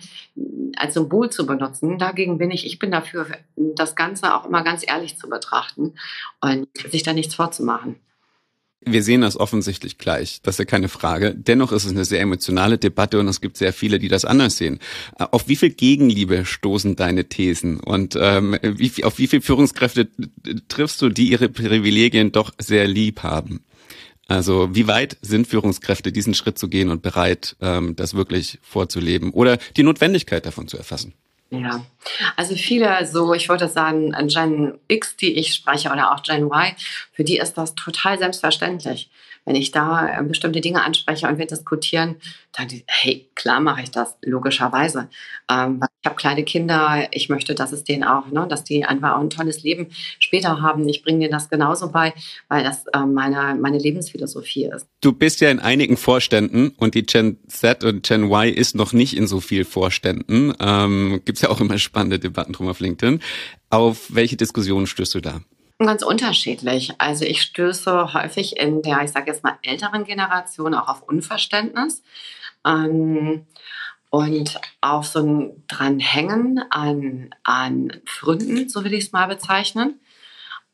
als Symbol zu benutzen, dagegen bin ich, ich bin dafür, das Ganze auch immer ganz ehrlich zu betrachten und sich da nichts vorzumachen. Wir sehen das offensichtlich gleich, das ist ja keine Frage. Dennoch ist es eine sehr emotionale Debatte und es gibt sehr viele, die das anders sehen. Auf wie viel Gegenliebe stoßen deine Thesen und ähm, wie, auf wie viele Führungskräfte triffst du, die ihre Privilegien doch sehr lieb haben? Also wie weit sind Führungskräfte, diesen Schritt zu gehen und bereit, ähm, das wirklich vorzuleben oder die Notwendigkeit davon zu erfassen? Ja, also viele, so ich würde sagen, Gen X, die ich spreche, oder auch Gen Y, für die ist das total selbstverständlich wenn ich da äh, bestimmte Dinge anspreche und wir diskutieren, dann, hey, klar mache ich das, logischerweise. Ähm, ich habe kleine Kinder, ich möchte, dass es denen auch, ne, dass die einfach auch ein tolles Leben später haben. Ich bringe denen das genauso bei, weil das äh, meine, meine Lebensphilosophie ist. Du bist ja in einigen Vorständen und die Gen Z und Gen Y ist noch nicht in so viel Vorständen. Ähm, Gibt ja auch immer spannende Debatten drum auf LinkedIn. Auf welche Diskussionen stößt du da? Ganz unterschiedlich. Also ich stöße häufig in der, ich sage jetzt mal, älteren Generation auch auf Unverständnis ähm, und auf so ein Dranhängen an, an Fründen, so will ich es mal bezeichnen.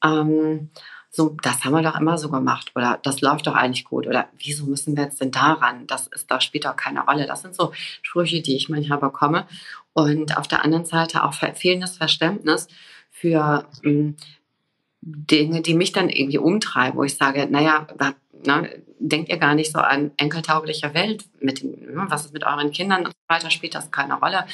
Ähm, so, das haben wir doch immer so gemacht oder das läuft doch eigentlich gut oder wieso müssen wir jetzt denn daran? Das ist, da spielt doch keine Rolle. Das sind so Sprüche, die ich manchmal bekomme. Und auf der anderen Seite auch fehlendes Verständnis für ähm, Dinge, die mich dann irgendwie umtreiben, wo ich sage, naja, da, na, denkt ihr gar nicht so an enkeltaugliche Welt, mit ne, was ist mit euren Kindern und so weiter, spielt das keine Rolle.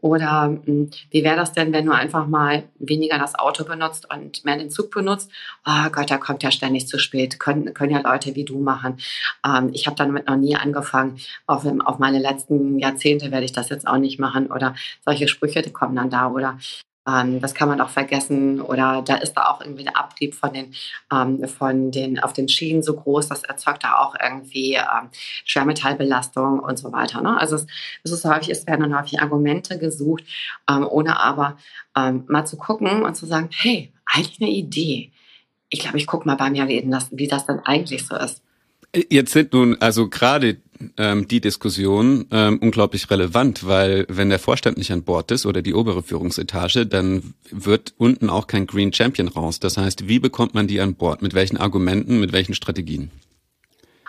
Oder hm, wie wäre das denn, wenn du einfach mal weniger das Auto benutzt und mehr den Zug benutzt? Oh Gott, da kommt ja ständig zu spät. Können, können ja Leute wie du machen. Ähm, ich habe damit noch nie angefangen. Auf, auf meine letzten Jahrzehnte werde ich das jetzt auch nicht machen. Oder solche Sprüche, die kommen dann da. Oder ähm, das kann man auch vergessen. Oder da ist da auch irgendwie der Abrieb von den, ähm, von den, auf den Schienen so groß, das erzeugt da auch irgendwie ähm, Schwermetallbelastung und so weiter. Ne? Also es, es ist häufig, es werden dann häufig Argumente gesucht, ähm, ohne aber ähm, mal zu gucken und zu sagen, hey, eigentlich eine Idee. Ich glaube, ich gucke mal bei mir, wie das, wie das dann eigentlich so ist. Jetzt sind nun also gerade ähm, die Diskussion ähm, unglaublich relevant, weil wenn der Vorstand nicht an Bord ist oder die obere Führungsetage, dann wird unten auch kein Green Champion raus. Das heißt, wie bekommt man die an Bord? Mit welchen Argumenten, mit welchen Strategien?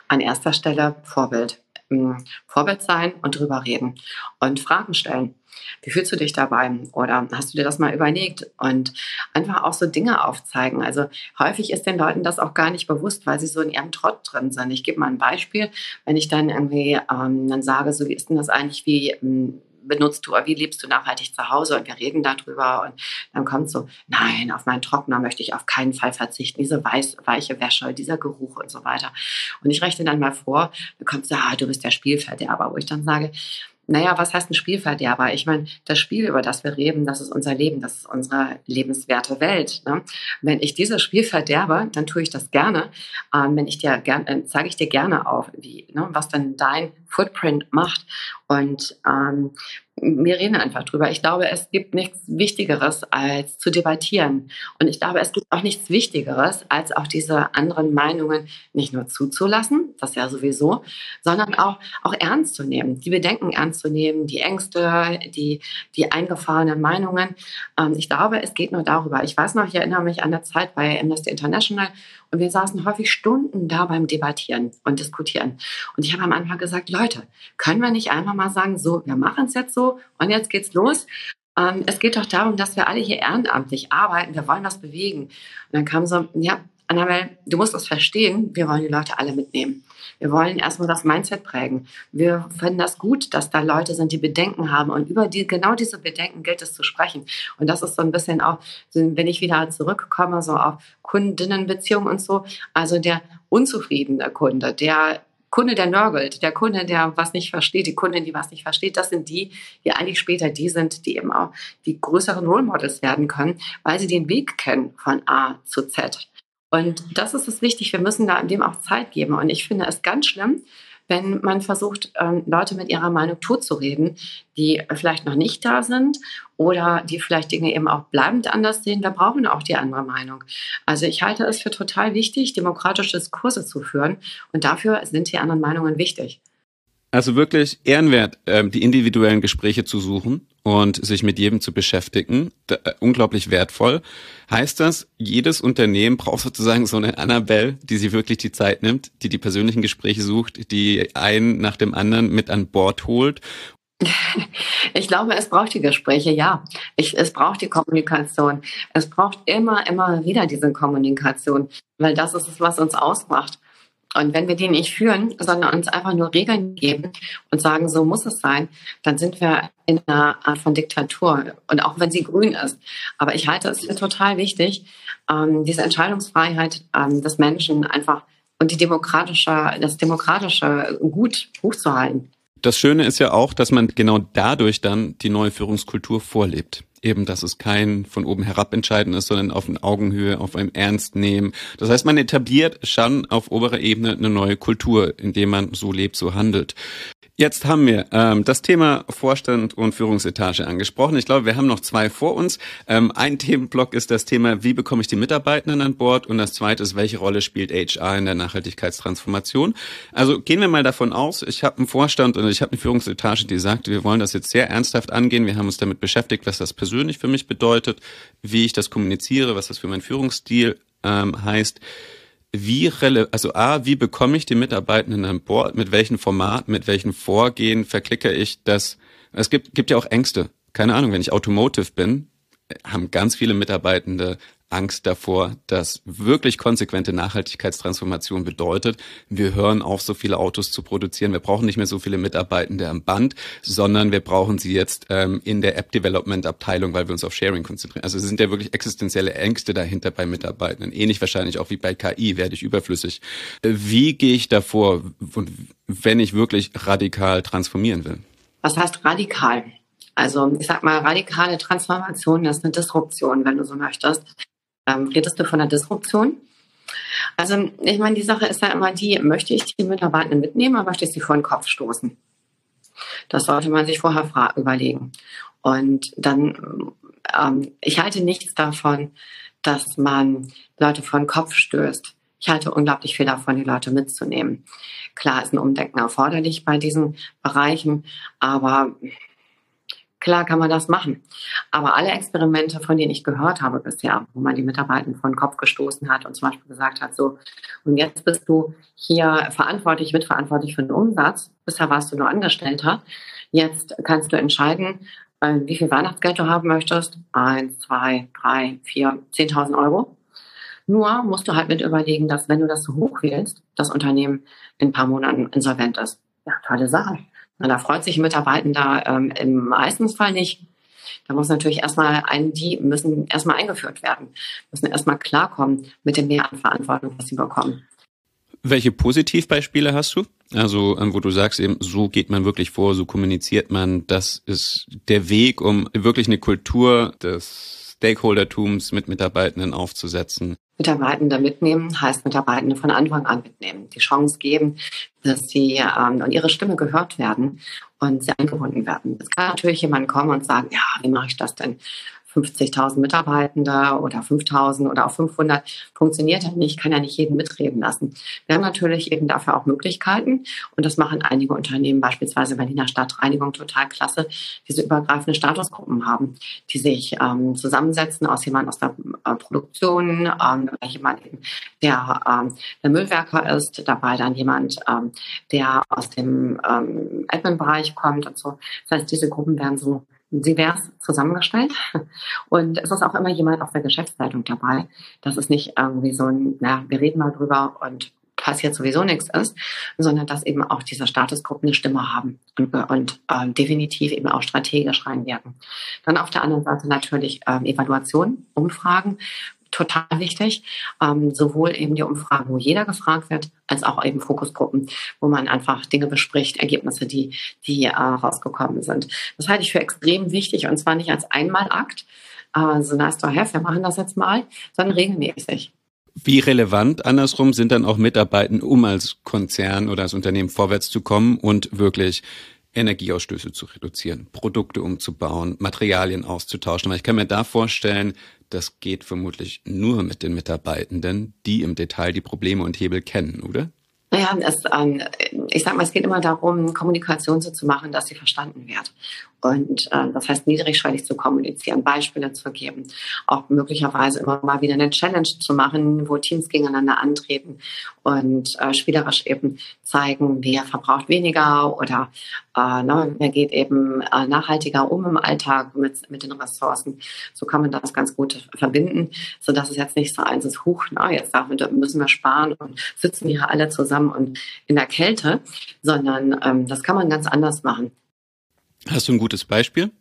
An erster Stelle Vorbild. Ähm, Vorbild sein und drüber reden und Fragen stellen. Wie fühlst du dich dabei? Oder hast du dir das mal überlegt? Und einfach auch so Dinge aufzeigen. Also häufig ist den Leuten das auch gar nicht bewusst, weil sie so in ihrem Trott drin sind. Ich gebe mal ein Beispiel. Wenn ich dann irgendwie ähm, dann sage, so wie ist denn das eigentlich, wie ähm, benutzt du wie lebst du nachhaltig zu Hause und wir reden darüber und dann kommt so, nein, auf meinen Trockner möchte ich auf keinen Fall verzichten, diese weiß, weiche Wäsche, dieser Geruch und so weiter. Und ich rechne dann mal vor, dann kommt so, ah, du bist der Spielverderber, wo ich dann sage, naja, was heißt ein Spielverderber? Ich meine, das Spiel, über das wir reden, das ist unser Leben, das ist unsere lebenswerte Welt. Ne? Wenn ich dieses Spiel verderbe, dann tue ich das gerne. Ähm, wenn ich dir gerne, äh, zeige ich dir gerne auf, wie, ne, was dann dein Footprint macht. Und ähm, wir reden einfach drüber. Ich glaube, es gibt nichts Wichtigeres als zu debattieren. Und ich glaube, es gibt auch nichts Wichtigeres, als auch diese anderen Meinungen nicht nur zuzulassen, das ja sowieso, sondern auch, auch ernst zu nehmen, die Bedenken ernst zu nehmen, die Ängste, die, die eingefahrenen Meinungen. Ähm, ich glaube, es geht nur darüber. Ich weiß noch, ich erinnere mich an der Zeit bei Amnesty International und wir saßen häufig Stunden da beim Debattieren und Diskutieren. Und ich habe am Anfang gesagt, Leute, können wir nicht einfach mal sagen, so, wir machen es jetzt so und jetzt geht's los. Ähm, es geht doch darum, dass wir alle hier ehrenamtlich arbeiten, wir wollen was bewegen. Und dann kam so, ja, Annabelle, du musst das verstehen, wir wollen die Leute alle mitnehmen. Wir wollen erstmal das Mindset prägen. Wir finden das gut, dass da Leute sind, die Bedenken haben. Und über die, genau diese Bedenken gilt es zu sprechen. Und das ist so ein bisschen auch, wenn ich wieder zurückkomme, so auf Kundinnenbeziehungen und so. Also der unzufriedene Kunde, der Kunde, der nörgelt, der Kunde, der was nicht versteht, die Kundin, die was nicht versteht, das sind die, die eigentlich später die sind, die eben auch die größeren Role Models werden können, weil sie den Weg kennen von A zu Z. Und das ist es wichtig. Wir müssen da dem auch Zeit geben. Und ich finde es ganz schlimm, wenn man versucht, ähm, Leute mit ihrer Meinung totzureden, die vielleicht noch nicht da sind oder die vielleicht Dinge eben auch bleibend anders sehen. Wir brauchen auch die andere Meinung. Also ich halte es für total wichtig, demokratische Diskurse zu führen. Und dafür sind die anderen Meinungen wichtig. Also wirklich ehrenwert, ähm, die individuellen Gespräche zu suchen und sich mit jedem zu beschäftigen. Äh, unglaublich wertvoll. Heißt das, jedes Unternehmen braucht sozusagen so eine Annabelle, die sich wirklich die Zeit nimmt, die die persönlichen Gespräche sucht, die einen nach dem anderen mit an Bord holt ich glaube, es braucht die Gespräche, ja. Ich, es braucht die Kommunikation. Es braucht immer, immer wieder diese Kommunikation, weil das ist es, was uns ausmacht. Und wenn wir die nicht führen, sondern uns einfach nur Regeln geben und sagen, so muss es sein, dann sind wir in einer Art von Diktatur. Und auch wenn sie grün ist. Aber ich halte es für total wichtig, ähm, diese Entscheidungsfreiheit ähm, des Menschen einfach und die demokratische, das demokratische Gut hochzuhalten. Das Schöne ist ja auch, dass man genau dadurch dann die neue Führungskultur vorlebt. Eben, dass es kein von oben herab entscheiden ist, sondern auf einer Augenhöhe, auf einem Ernst nehmen. Das heißt, man etabliert schon auf oberer Ebene eine neue Kultur, indem man so lebt, so handelt. Jetzt haben wir ähm, das Thema Vorstand und Führungsetage angesprochen. Ich glaube, wir haben noch zwei vor uns. Ähm, ein Themenblock ist das Thema, wie bekomme ich die Mitarbeitenden an Bord? Und das zweite ist, welche Rolle spielt HR in der Nachhaltigkeitstransformation? Also gehen wir mal davon aus, ich habe einen Vorstand und ich habe eine Führungsetage, die sagt, wir wollen das jetzt sehr ernsthaft angehen. Wir haben uns damit beschäftigt, was das persönlich für mich bedeutet, wie ich das kommuniziere, was das für meinen Führungsstil ähm, heißt wie also A, wie bekomme ich die Mitarbeitenden an Bord, mit welchen Formaten, mit welchen Vorgehen verklicke ich das? Es gibt, gibt ja auch Ängste. Keine Ahnung, wenn ich Automotive bin, haben ganz viele Mitarbeitende Angst davor, dass wirklich konsequente Nachhaltigkeitstransformation bedeutet, wir hören auf, so viele Autos zu produzieren. Wir brauchen nicht mehr so viele Mitarbeitende am Band, sondern wir brauchen sie jetzt ähm, in der App-Development-Abteilung, weil wir uns auf Sharing konzentrieren. Also es sind ja wirklich existenzielle Ängste dahinter bei Mitarbeitenden. Ähnlich wahrscheinlich auch wie bei KI, werde ich überflüssig. Wie gehe ich davor, wenn ich wirklich radikal transformieren will? Was heißt radikal? Also ich sag mal, radikale Transformation ist eine Disruption, wenn du so möchtest. Ähm, redest du von einer Disruption? Also ich meine, die Sache ist ja immer die, möchte ich die Mitarbeitenden mitnehmen oder möchte ich sie vor den Kopf stoßen? Das sollte man sich vorher überlegen. Und dann, ähm, ich halte nichts davon, dass man Leute vor den Kopf stößt. Ich halte unglaublich viel davon, die Leute mitzunehmen. Klar ist ein Umdenken erforderlich bei diesen Bereichen, aber Klar kann man das machen. Aber alle Experimente, von denen ich gehört habe bisher, wo man die Mitarbeiter vor den Kopf gestoßen hat und zum Beispiel gesagt hat, so, und jetzt bist du hier verantwortlich, mitverantwortlich für den Umsatz. Bisher warst du nur Angestellter. Jetzt kannst du entscheiden, äh, wie viel Weihnachtsgeld du haben möchtest. Eins, zwei, drei, vier, zehntausend Euro. Nur musst du halt mit überlegen, dass wenn du das so hoch wählst, das Unternehmen in ein paar Monaten insolvent ist. Ja, tolle Sache. Na, da freut sich ein Mitarbeitender ähm, im meisten Fall nicht. Da muss natürlich erstmal ein, die müssen erstmal eingeführt werden, müssen erstmal klarkommen mit dem Mehr an Verantwortung, was sie bekommen. Welche Positivbeispiele hast du? Also, ähm, wo du sagst eben, so geht man wirklich vor, so kommuniziert man, das ist der Weg, um wirklich eine Kultur des Stakeholdertums mit Mitarbeitenden aufzusetzen. Mitarbeitende mitnehmen heißt Mitarbeitende von Anfang an mitnehmen, die Chance geben, dass sie ähm, und ihre Stimme gehört werden und sie eingebunden werden. Es kann natürlich jemand kommen und sagen, ja, wie mache ich das denn? 50.000 Mitarbeitende oder 5.000 oder auch 500 funktioniert ja nicht, kann ja nicht jeden mitreden lassen. Wir haben natürlich eben dafür auch Möglichkeiten und das machen einige Unternehmen, beispielsweise Berliner Stadtreinigung, total klasse, diese übergreifende Statusgruppen haben, die sich ähm, zusammensetzen aus jemand aus der äh, Produktion, ähm, jemand der ähm, der Müllwerker ist, dabei dann jemand, ähm, der aus dem ähm, Admin-Bereich kommt und so. Das heißt, diese Gruppen werden so divers zusammengestellt. Und es ist auch immer jemand aus der Geschäftsleitung dabei. Das ist nicht irgendwie so ein, na, wir reden mal drüber und passiert sowieso nichts ist, sondern dass eben auch diese Statusgruppen eine Stimme haben und, und äh, definitiv eben auch strategisch reinwirken. Dann auf der anderen Seite natürlich ähm, Evaluation, Umfragen, total wichtig. Ähm, sowohl eben die Umfragen, wo jeder gefragt wird, als auch eben Fokusgruppen, wo man einfach Dinge bespricht, Ergebnisse, die, die äh, rausgekommen sind. Das halte ich für extrem wichtig und zwar nicht als Einmalakt, äh, so nice to have, wir machen das jetzt mal, sondern regelmäßig. Wie relevant andersrum sind dann auch Mitarbeitenden, um als Konzern oder als Unternehmen vorwärts zu kommen und wirklich Energieausstöße zu reduzieren, Produkte umzubauen, Materialien auszutauschen. Aber ich kann mir da vorstellen, das geht vermutlich nur mit den Mitarbeitenden, die im Detail die Probleme und Hebel kennen, oder? Naja, es, ähm, ich sag mal, es geht immer darum, Kommunikation so zu machen, dass sie verstanden wird. Und äh, das heißt, niedrigschwellig zu kommunizieren, Beispiele zu geben, auch möglicherweise immer mal wieder eine Challenge zu machen, wo Teams gegeneinander antreten und äh, spielerisch eben zeigen, wer verbraucht weniger oder äh, ne, wer geht eben äh, nachhaltiger um im Alltag mit, mit den Ressourcen. So kann man das ganz gut verbinden, so dass es jetzt nicht so eins ist, huch, na, jetzt müssen wir sparen und sitzen hier alle zusammen und in der Kälte, sondern ähm, das kann man ganz anders machen. Hast du ein gutes Beispiel?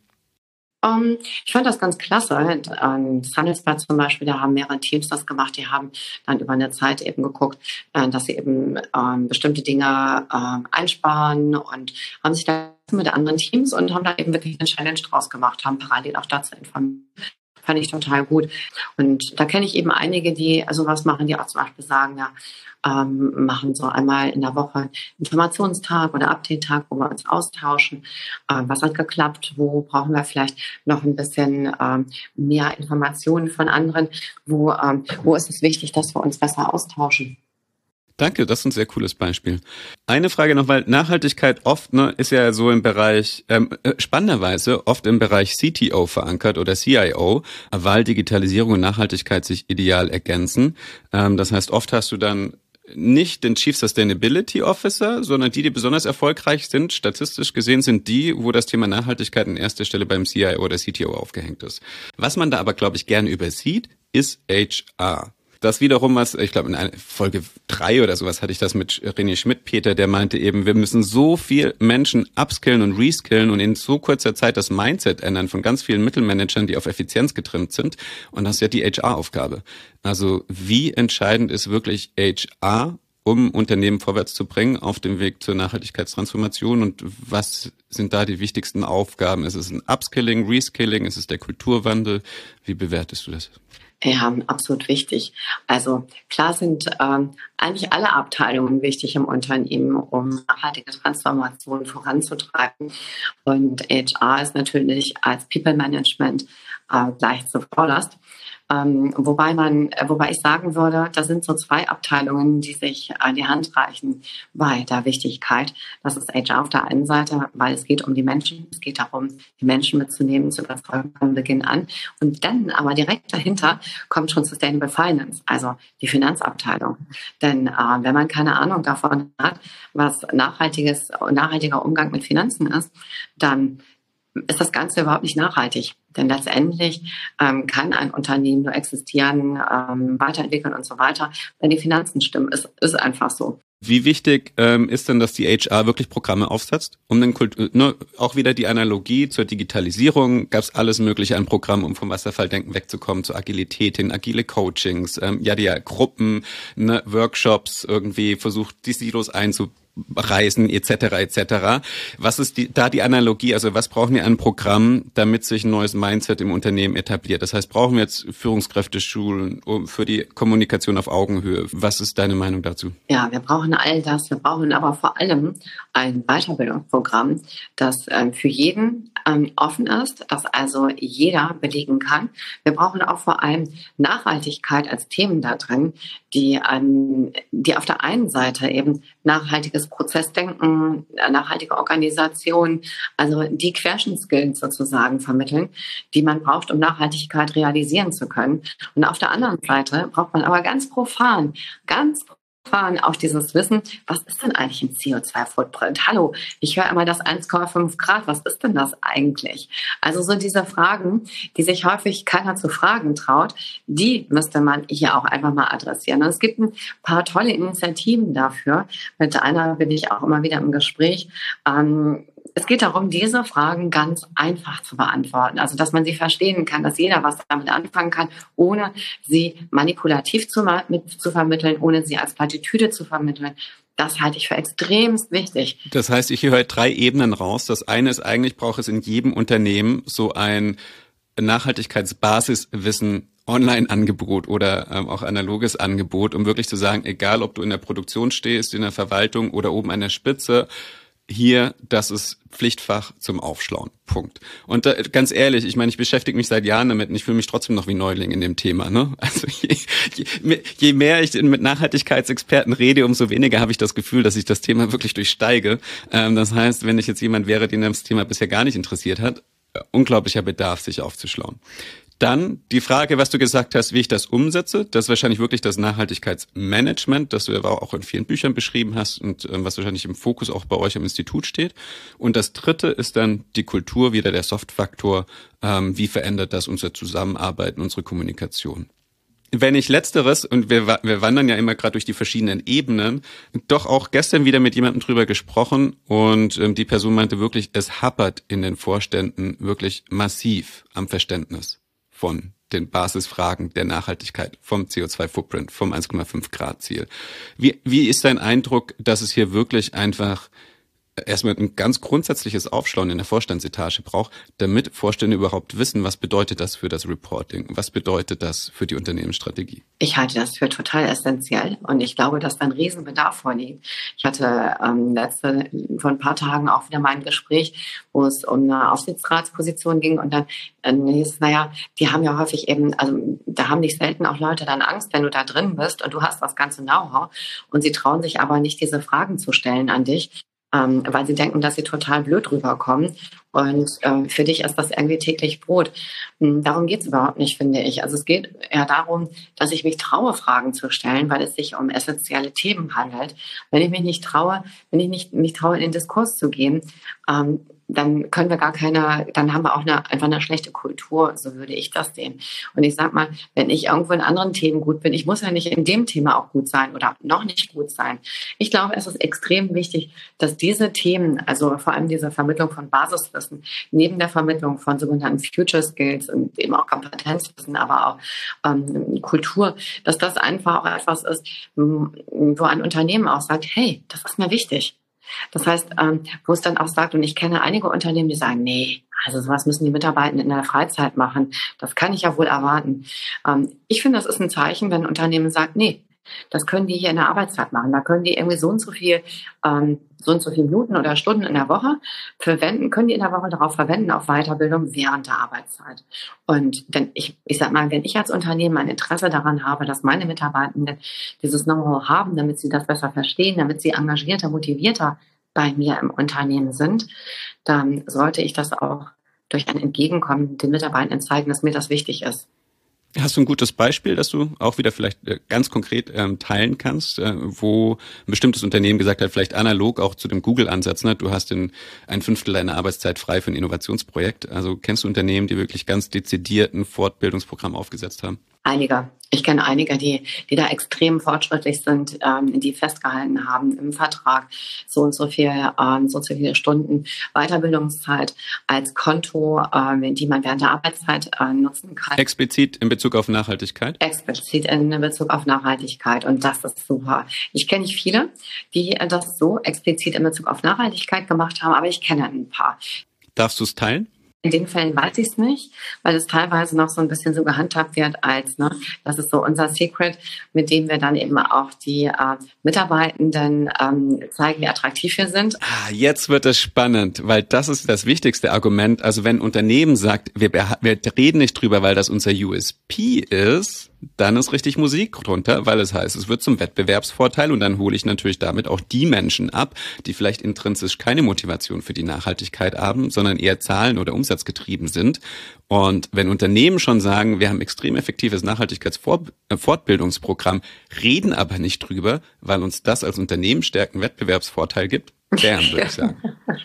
Um, ähm, ich fand das ganz klasse. Ähm, das Handelsblatt zum Beispiel, da haben mehrere Teams das gemacht. Die haben dann über eine Zeit eben geguckt, äh, dass sie eben ähm, bestimmte Dinge äh, einsparen und haben sich da mit anderen Teams und haben da eben wirklich eine Challenge draus gemacht, haben parallel auch dazu informiert fand ich total gut. Und da kenne ich eben einige, die sowas machen, die auch zum Beispiel sagen, ja, ähm, machen so einmal in der Woche Informationstag oder Update-Tag, wo wir uns austauschen. Äh, was hat geklappt? Wo brauchen wir vielleicht noch ein bisschen ähm, mehr Informationen von anderen? Wo, ähm, wo ist es wichtig, dass wir uns besser austauschen? Danke, das ist ein sehr cooles Beispiel. Eine Frage noch, weil Nachhaltigkeit oft ne, ist ja so im Bereich, ähm, äh, spannenderweise oft im Bereich CTO verankert oder CIO, weil Digitalisierung und Nachhaltigkeit sich ideal ergänzen. Ähm, das heißt, oft hast du dann nicht den Chief Sustainability Officer, sondern die, die besonders erfolgreich sind, statistisch gesehen, sind die, wo das Thema Nachhaltigkeit an erster Stelle beim CIO oder CTO aufgehängt ist. Was man da aber, glaube ich, gerne übersieht, ist HR. Das wiederum was, ich glaube in Folge drei oder sowas hatte ich das mit René Schmidt, Peter, der meinte eben, wir müssen so viel Menschen upskillen und reskillen und in so kurzer Zeit das Mindset ändern von ganz vielen Mittelmanagern, die auf Effizienz getrimmt sind. Und das ist ja die HR-Aufgabe. Also wie entscheidend ist wirklich HR um Unternehmen vorwärts zu bringen auf dem Weg zur Nachhaltigkeitstransformation und was sind da die wichtigsten Aufgaben? Ist es ein Upskilling, Reskilling? Ist es der Kulturwandel? Wie bewertest du das? Ja, absolut wichtig. Also klar sind ähm, eigentlich alle Abteilungen wichtig im Unternehmen, um nachhaltige Transformation voranzutreiben. Und HR ist natürlich als People Management äh, gleich zuvorderst. Ähm, wobei man, äh, wobei ich sagen würde, da sind so zwei Abteilungen, die sich an die Hand reichen bei der Wichtigkeit. Das ist HR auf der einen Seite, weil es geht um die Menschen. Es geht darum, die Menschen mitzunehmen, zu überzeugen von Beginn an. Und dann aber direkt dahinter kommt schon Sustainable Finance, also die Finanzabteilung. Denn äh, wenn man keine Ahnung davon hat, was nachhaltiges, nachhaltiger Umgang mit Finanzen ist, dann ist das Ganze überhaupt nicht nachhaltig. Denn letztendlich ähm, kann ein Unternehmen nur existieren, ähm, weiterentwickeln und so weiter, wenn die Finanzen stimmen. Es ist einfach so. Wie wichtig ähm, ist denn, dass die HR wirklich Programme aufsetzt? Um den Kult ne, auch wieder die Analogie zur Digitalisierung gab es alles Mögliche an Programmen, um vom Wasserfalldenken wegzukommen, zu Agilität hin, agile Coachings, ähm, ja, die ja, Gruppen, ne, Workshops irgendwie versucht, die Silos einzubauen Reisen etc. etc. Was ist die, da die Analogie? Also was brauchen wir an Programm, damit sich ein neues Mindset im Unternehmen etabliert? Das heißt, brauchen wir jetzt Führungskräfteschulen für die Kommunikation auf Augenhöhe? Was ist deine Meinung dazu? Ja, wir brauchen all das. Wir brauchen aber vor allem ein Weiterbildungsprogramm, das ähm, für jeden ähm, offen ist, das also jeder belegen kann. Wir brauchen auch vor allem Nachhaltigkeit als Themen da drin, die, ähm, die auf der einen Seite eben nachhaltiges Prozessdenken, äh, nachhaltige Organisation, also die Querschnittsskills sozusagen vermitteln, die man braucht, um Nachhaltigkeit realisieren zu können. Und auf der anderen Seite braucht man aber ganz profan, ganz fahren auf dieses Wissen, was ist denn eigentlich ein CO2-Footprint? Hallo, ich höre immer das 1,5 Grad, was ist denn das eigentlich? Also so diese Fragen, die sich häufig keiner zu fragen traut, die müsste man hier auch einfach mal adressieren. Und es gibt ein paar tolle Initiativen dafür. Mit einer bin ich auch immer wieder im Gespräch. Ähm, es geht darum, diese Fragen ganz einfach zu beantworten. Also, dass man sie verstehen kann, dass jeder was damit anfangen kann, ohne sie manipulativ zu, mit, zu vermitteln, ohne sie als Plattitüde zu vermitteln. Das halte ich für extremst wichtig. Das heißt, ich höre drei Ebenen raus. Das eine ist eigentlich, braucht es in jedem Unternehmen so ein Nachhaltigkeitsbasiswissen Online-Angebot oder ähm, auch analoges Angebot, um wirklich zu sagen, egal ob du in der Produktion stehst, in der Verwaltung oder oben an der Spitze, hier, das ist Pflichtfach zum Aufschlauen. Punkt. Und äh, ganz ehrlich, ich meine, ich beschäftige mich seit Jahren damit und ich fühle mich trotzdem noch wie Neuling in dem Thema. Ne? Also je, je, je mehr ich mit Nachhaltigkeitsexperten rede, umso weniger habe ich das Gefühl, dass ich das Thema wirklich durchsteige. Ähm, das heißt, wenn ich jetzt jemand wäre, den das Thema bisher gar nicht interessiert hat, äh, unglaublicher Bedarf, sich aufzuschlauen. Dann die Frage, was du gesagt hast, wie ich das umsetze. Das ist wahrscheinlich wirklich das Nachhaltigkeitsmanagement, das du aber auch in vielen Büchern beschrieben hast und äh, was wahrscheinlich im Fokus auch bei euch im Institut steht. Und das dritte ist dann die Kultur, wieder der Softfaktor. Ähm, wie verändert das unser Zusammenarbeiten, unsere Kommunikation? wenn ich letzteres, und wir, wir wandern ja immer gerade durch die verschiedenen Ebenen, doch auch gestern wieder mit jemandem drüber gesprochen und ähm, die Person meinte wirklich, es happert in den Vorständen wirklich massiv am Verständnis von den Basisfragen der Nachhaltigkeit, vom CO2-Footprint, vom 1,5 Grad Ziel. Wie, wie ist dein Eindruck, dass es hier wirklich einfach erstmal ein ganz grundsätzliches Aufschlauen in der Vorstandsetage braucht, damit Vorstände überhaupt wissen, was bedeutet das für das Reporting, was bedeutet das für die Unternehmensstrategie. Ich halte das für total essentiell und ich glaube, dass da ein Riesenbedarf vorliegt. Ich hatte ähm, letzte, vor ein paar Tagen auch wieder mein Gespräch, wo es um eine Aufsichtsratsposition ging und dann dann hieß es, naja, die haben ja häufig eben, also da haben nicht selten auch Leute dann Angst, wenn du da drin bist und du hast das ganze Know-how und sie trauen sich aber nicht, diese Fragen zu stellen an dich ähm, weil sie denken, dass sie total blöd rüberkommen. Und ähm, für dich ist das irgendwie täglich Brot. Hm, darum geht es überhaupt nicht, finde ich. Also es geht eher darum, dass ich mich traue, Fragen zu stellen, weil es sich um essentielle Themen handelt. Wenn ich mich nicht traue, wenn ich nicht mich traue, in den Diskurs zu gehen, ähm, dann können wir gar keine, dann haben wir auch eine, einfach eine schlechte Kultur, so würde ich das sehen. Und ich sag mal, wenn ich irgendwo in anderen Themen gut bin, ich muss ja nicht in dem Thema auch gut sein oder noch nicht gut sein. Ich glaube, es ist extrem wichtig, dass diese Themen, also vor allem diese Vermittlung von Basiswissen, neben der Vermittlung von sogenannten Future Skills und eben auch Kompetenzwissen, aber auch ähm, Kultur, dass das einfach auch etwas ist, wo ein Unternehmen auch sagt, hey, das ist mir wichtig. Das heißt, ähm, wo es dann auch sagt, und ich kenne einige Unternehmen, die sagen, nee, also sowas müssen die Mitarbeitenden in der Freizeit machen. Das kann ich ja wohl erwarten. Ähm, ich finde, das ist ein Zeichen, wenn ein Unternehmen sagt, nee, Das können die hier in der Arbeitszeit machen. Da können die irgendwie so und so viel, ähm, so und so viele Minuten oder Stunden in der Woche verwenden, können die in der Woche darauf verwenden, auf Weiterbildung während der Arbeitszeit. Und denn ich, ich sag mal, wenn ich als Unternehmen ein Interesse daran habe, dass meine Mitarbeitenden dieses Know-how haben, damit sie das besser verstehen, damit sie engagierter, motivierter bei mir im Unternehmen sind, dann sollte ich das auch durch ein Entgegenkommen den Mitarbeitenden zeigen, dass mir das wichtig ist. Hast du ein gutes Beispiel, das du auch wieder vielleicht äh, ganz konkret ähm, teilen kannst, äh, wo ein bestimmtes Unternehmen gesagt hat, vielleicht analog auch zu dem Google-Ansatz, ne? du hast in ein Fünftel deiner Arbeitszeit frei für ein Innovationsprojekt. Also kennst du Unternehmen, die wirklich ganz dezidiert ein Fortbildungsprogramm aufgesetzt haben? Einige. Ich kenne einige, die, die da extrem fortschrittlich sind, ähm, die festgehalten haben im Vertrag so und so viel, ähm, so und so viele Stunden Weiterbildungszeit als Konto, ähm, die man während der Arbeitszeit äh, nutzen kann. Explizit in Bezug auf Nachhaltigkeit? Explizit in Bezug auf Nachhaltigkeit und das ist super. Ich kenne nicht viele, die das so explizit in Bezug auf Nachhaltigkeit gemacht haben, aber ich kenne ein paar. Darfst du es teilen? In den Fällen weiß ich es nicht, weil es teilweise noch so ein bisschen so gehandhabt wird als, ne, das ist so unser Secret, mit dem wir dann eben auch die äh, Mitarbeitenden ähm, zeigen, wie attraktiv wir sind. Ah, jetzt wird es spannend, weil das ist das wichtigste Argument. Also wenn ein Unternehmen sagt, wir, wir reden nicht drüber, weil das unser USP ist, dann ist richtig Musik drunter, weil es heißt, es wird zum Wettbewerbsvorteil und dann hole ich natürlich damit auch die Menschen ab, die vielleicht intrinsisch keine Motivation für die Nachhaltigkeit haben, sondern eher Zahlen- oder Umsatzgetrieben sind. Und wenn Unternehmen schon sagen, wir haben extrem effektives Nachhaltigkeitsfortbildungsprogramm, reden aber nicht drüber, weil uns das als Unternehmen stärken Wettbewerbsvorteil gibt, bam, würde ich sagen.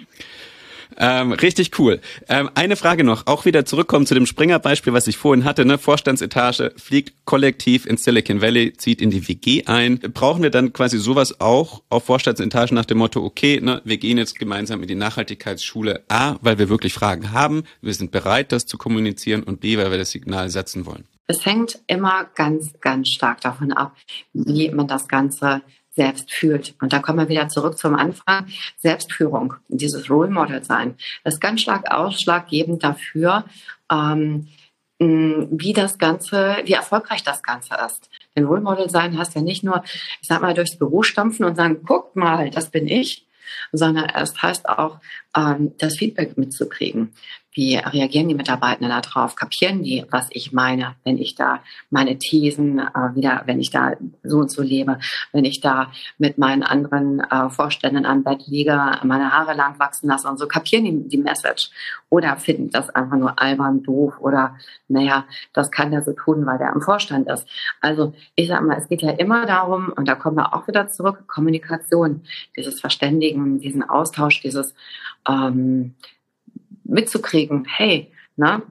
Ähm, richtig cool. Ähm, eine Frage noch, auch wieder zurückkommen zu dem Springer-Beispiel, was ich vorhin hatte. Ne? Vorstandsetage fliegt kollektiv ins Silicon Valley, zieht in die WG ein. Brauchen wir dann quasi sowas auch auf Vorstandsetagen nach dem Motto, okay, ne, wir gehen jetzt gemeinsam in die Nachhaltigkeitsschule A, weil wir wirklich Fragen haben, wir sind bereit, das zu kommunizieren und B, weil wir das Signal setzen wollen. Es hängt immer ganz, ganz stark davon ab, wie man das Ganze selbst fühlt. Und da kommen wir wieder zurück zum Anfang. Selbstführung, dieses Role Model sein, ist ganz stark ausschlaggebend dafür, ähm, wie das Ganze, wie erfolgreich das Ganze ist. Denn Role Model sein heißt ja nicht nur, ich sag mal, durchs Büro stampfen und sagen, guckt mal, das bin ich, sondern es heißt auch, ähm, das Feedback mitzukriegen. Wie reagieren die Mitarbeitenden darauf? Kapieren die, was ich meine, wenn ich da meine Thesen äh, wieder, wenn ich da so und so lebe, wenn ich da mit meinen anderen äh, Vorständen am Bett liege, meine Haare lang wachsen lasse und so, kapieren die die Message? Oder finden das einfach nur albern, doof oder naja, das kann der so tun, weil der am Vorstand ist. Also ich sag mal, es geht ja immer darum, und da kommen wir auch wieder zurück, Kommunikation, dieses Verständigen, diesen Austausch, dieses ähm, mitzukriegen, hey, na,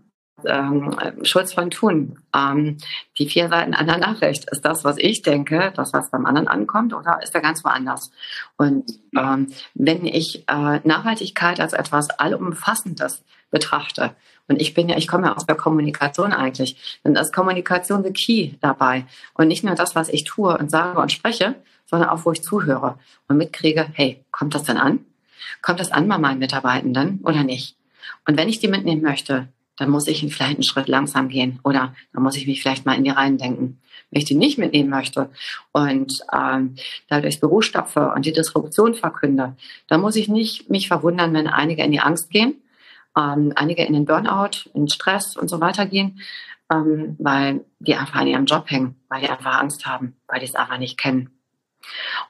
ähm, Schulz von Thun, ähm, die vier Seiten einer Nachricht, ist das, was ich denke, das, was beim anderen ankommt, oder ist er ganz woanders? Und ähm, wenn ich äh, Nachhaltigkeit als etwas Allumfassendes betrachte, und ich bin ja, ich komme ja aus der Kommunikation eigentlich, dann ist Kommunikation the key dabei. Und nicht nur das, was ich tue und sage und spreche, sondern auch, wo ich zuhöre und mitkriege, hey, kommt das denn an? Kommt das an bei meinen Mitarbeitenden oder nicht? Und wenn ich die mitnehmen möchte, dann muss ich vielleicht einen Schritt langsam gehen oder dann muss ich mich vielleicht mal in die Reihen denken. Wenn ich die nicht mitnehmen möchte und ähm, da durchs Büro stapfe und die Disruption verkünde, dann muss ich nicht mich verwundern, wenn einige in die Angst gehen, ähm, einige in den Burnout, in Stress und so weiter gehen, ähm, weil die einfach an ihrem Job hängen, weil die einfach Angst haben, weil die es einfach nicht kennen.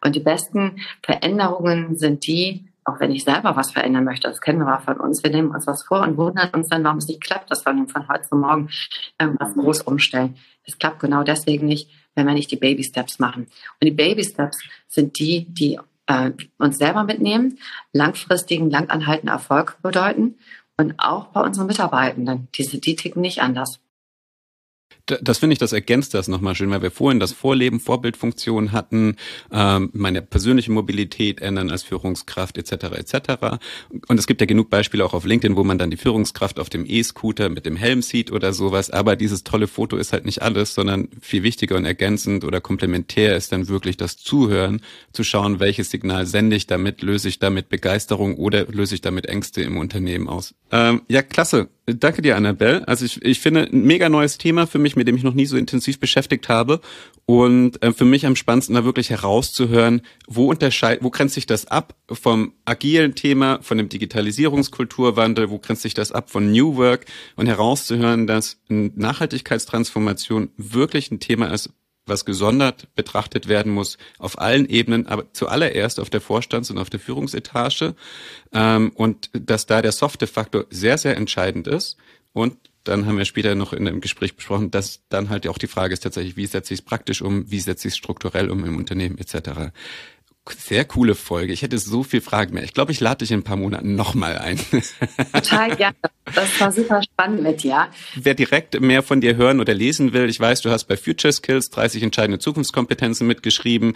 Und die besten Veränderungen sind die, auch wenn ich selber was verändern möchte, das kennen wir von uns, wir nehmen uns was vor und wundern uns dann, warum es nicht klappt, dass wir von heute zu morgen irgendwas groß umstellen. Es klappt genau deswegen nicht, wenn wir nicht die Baby Steps machen. Und die Baby Steps sind die, die äh, uns selber mitnehmen, langfristigen, langanhaltenden Erfolg bedeuten und auch bei unseren Mitarbeitenden. Diese, die ticken nicht anders. Das finde ich, das ergänzt das nochmal schön, weil wir vorhin das Vorleben, Vorbildfunktion hatten, ähm, meine persönliche Mobilität ändern als Führungskraft etc. etc. Und es gibt ja genug Beispiele auch auf LinkedIn, wo man dann die Führungskraft auf dem E-Scooter mit dem Helm sieht oder sowas. Aber dieses tolle Foto ist halt nicht alles, sondern viel wichtiger und ergänzend oder komplementär ist dann wirklich das Zuhören, zu schauen, welches Signal sende ich damit, löse ich damit Begeisterung oder löse ich damit Ängste im Unternehmen aus. Ähm, ja, klasse. Danke dir, Annabelle. Also ich, ich finde, ein mega neues Thema für mich mit dem ich noch nie so intensiv beschäftigt habe. Und äh, für mich am spannendsten da wirklich herauszuhören, wo unterscheidet, wo grenzt sich das ab vom agilen Thema, von dem Digitalisierungskulturwandel, wo grenzt sich das ab von New Work und herauszuhören, dass Nachhaltigkeitstransformation wirklich ein Thema ist, was gesondert betrachtet werden muss auf allen Ebenen, aber zuallererst auf der Vorstands- und auf der Führungsetage ähm, und dass da der softe Faktor sehr, sehr entscheidend ist und dann haben wir später noch in einem Gespräch besprochen, dass dann halt auch die Frage ist tatsächlich, wie setze ich es praktisch um, wie setze ich es strukturell um im Unternehmen etc sehr coole Folge. Ich hätte so viel Fragen mehr. Ich glaube, ich lade dich in ein paar Monaten nochmal ein. Total gerne. Das war super spannend mit dir. Wer direkt mehr von dir hören oder lesen will, ich weiß, du hast bei Future Skills 30 entscheidende Zukunftskompetenzen mitgeschrieben.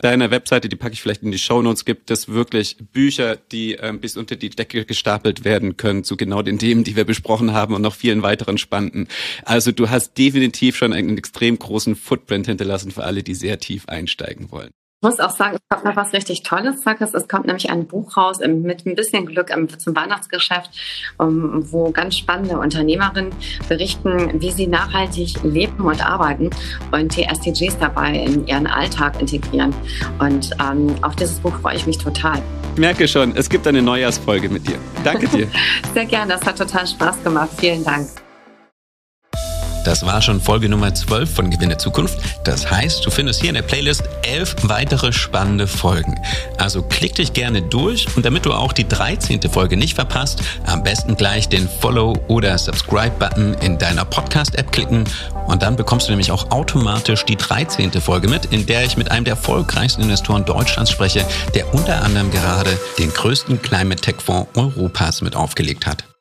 Deiner Webseite, die packe ich vielleicht in die Show Notes, gibt es wirklich Bücher, die ähm, bis unter die Decke gestapelt werden können zu genau den Themen, die wir besprochen haben und noch vielen weiteren spannenden. Also du hast definitiv schon einen extrem großen Footprint hinterlassen für alle, die sehr tief einsteigen wollen. Ich muss auch sagen, es kommt noch was richtig Tolles, Zackes. Es kommt nämlich ein Buch raus mit ein bisschen Glück zum Weihnachtsgeschäft, wo ganz spannende Unternehmerinnen berichten, wie sie nachhaltig leben und arbeiten und die SDGs dabei in ihren Alltag integrieren. Und ähm, auf dieses Buch freue ich mich total. Ich merke schon, es gibt eine Neujahrsfolge mit dir. Danke dir. Sehr gerne, das hat total Spaß gemacht. Vielen Dank. Das war schon Folge Nummer 12 von Gewinne Zukunft. Das heißt, du findest hier in der Playlist elf weitere spannende Folgen. Also klick dich gerne durch und damit du auch die 13. Folge nicht verpasst, am besten gleich den Follow- oder Subscribe-Button in deiner Podcast-App klicken und dann bekommst du nämlich auch automatisch die 13. Folge mit, in der ich mit einem der erfolgreichsten Investoren Deutschlands spreche, der unter anderem gerade den größten Climate Tech Fonds Europas mit aufgelegt hat.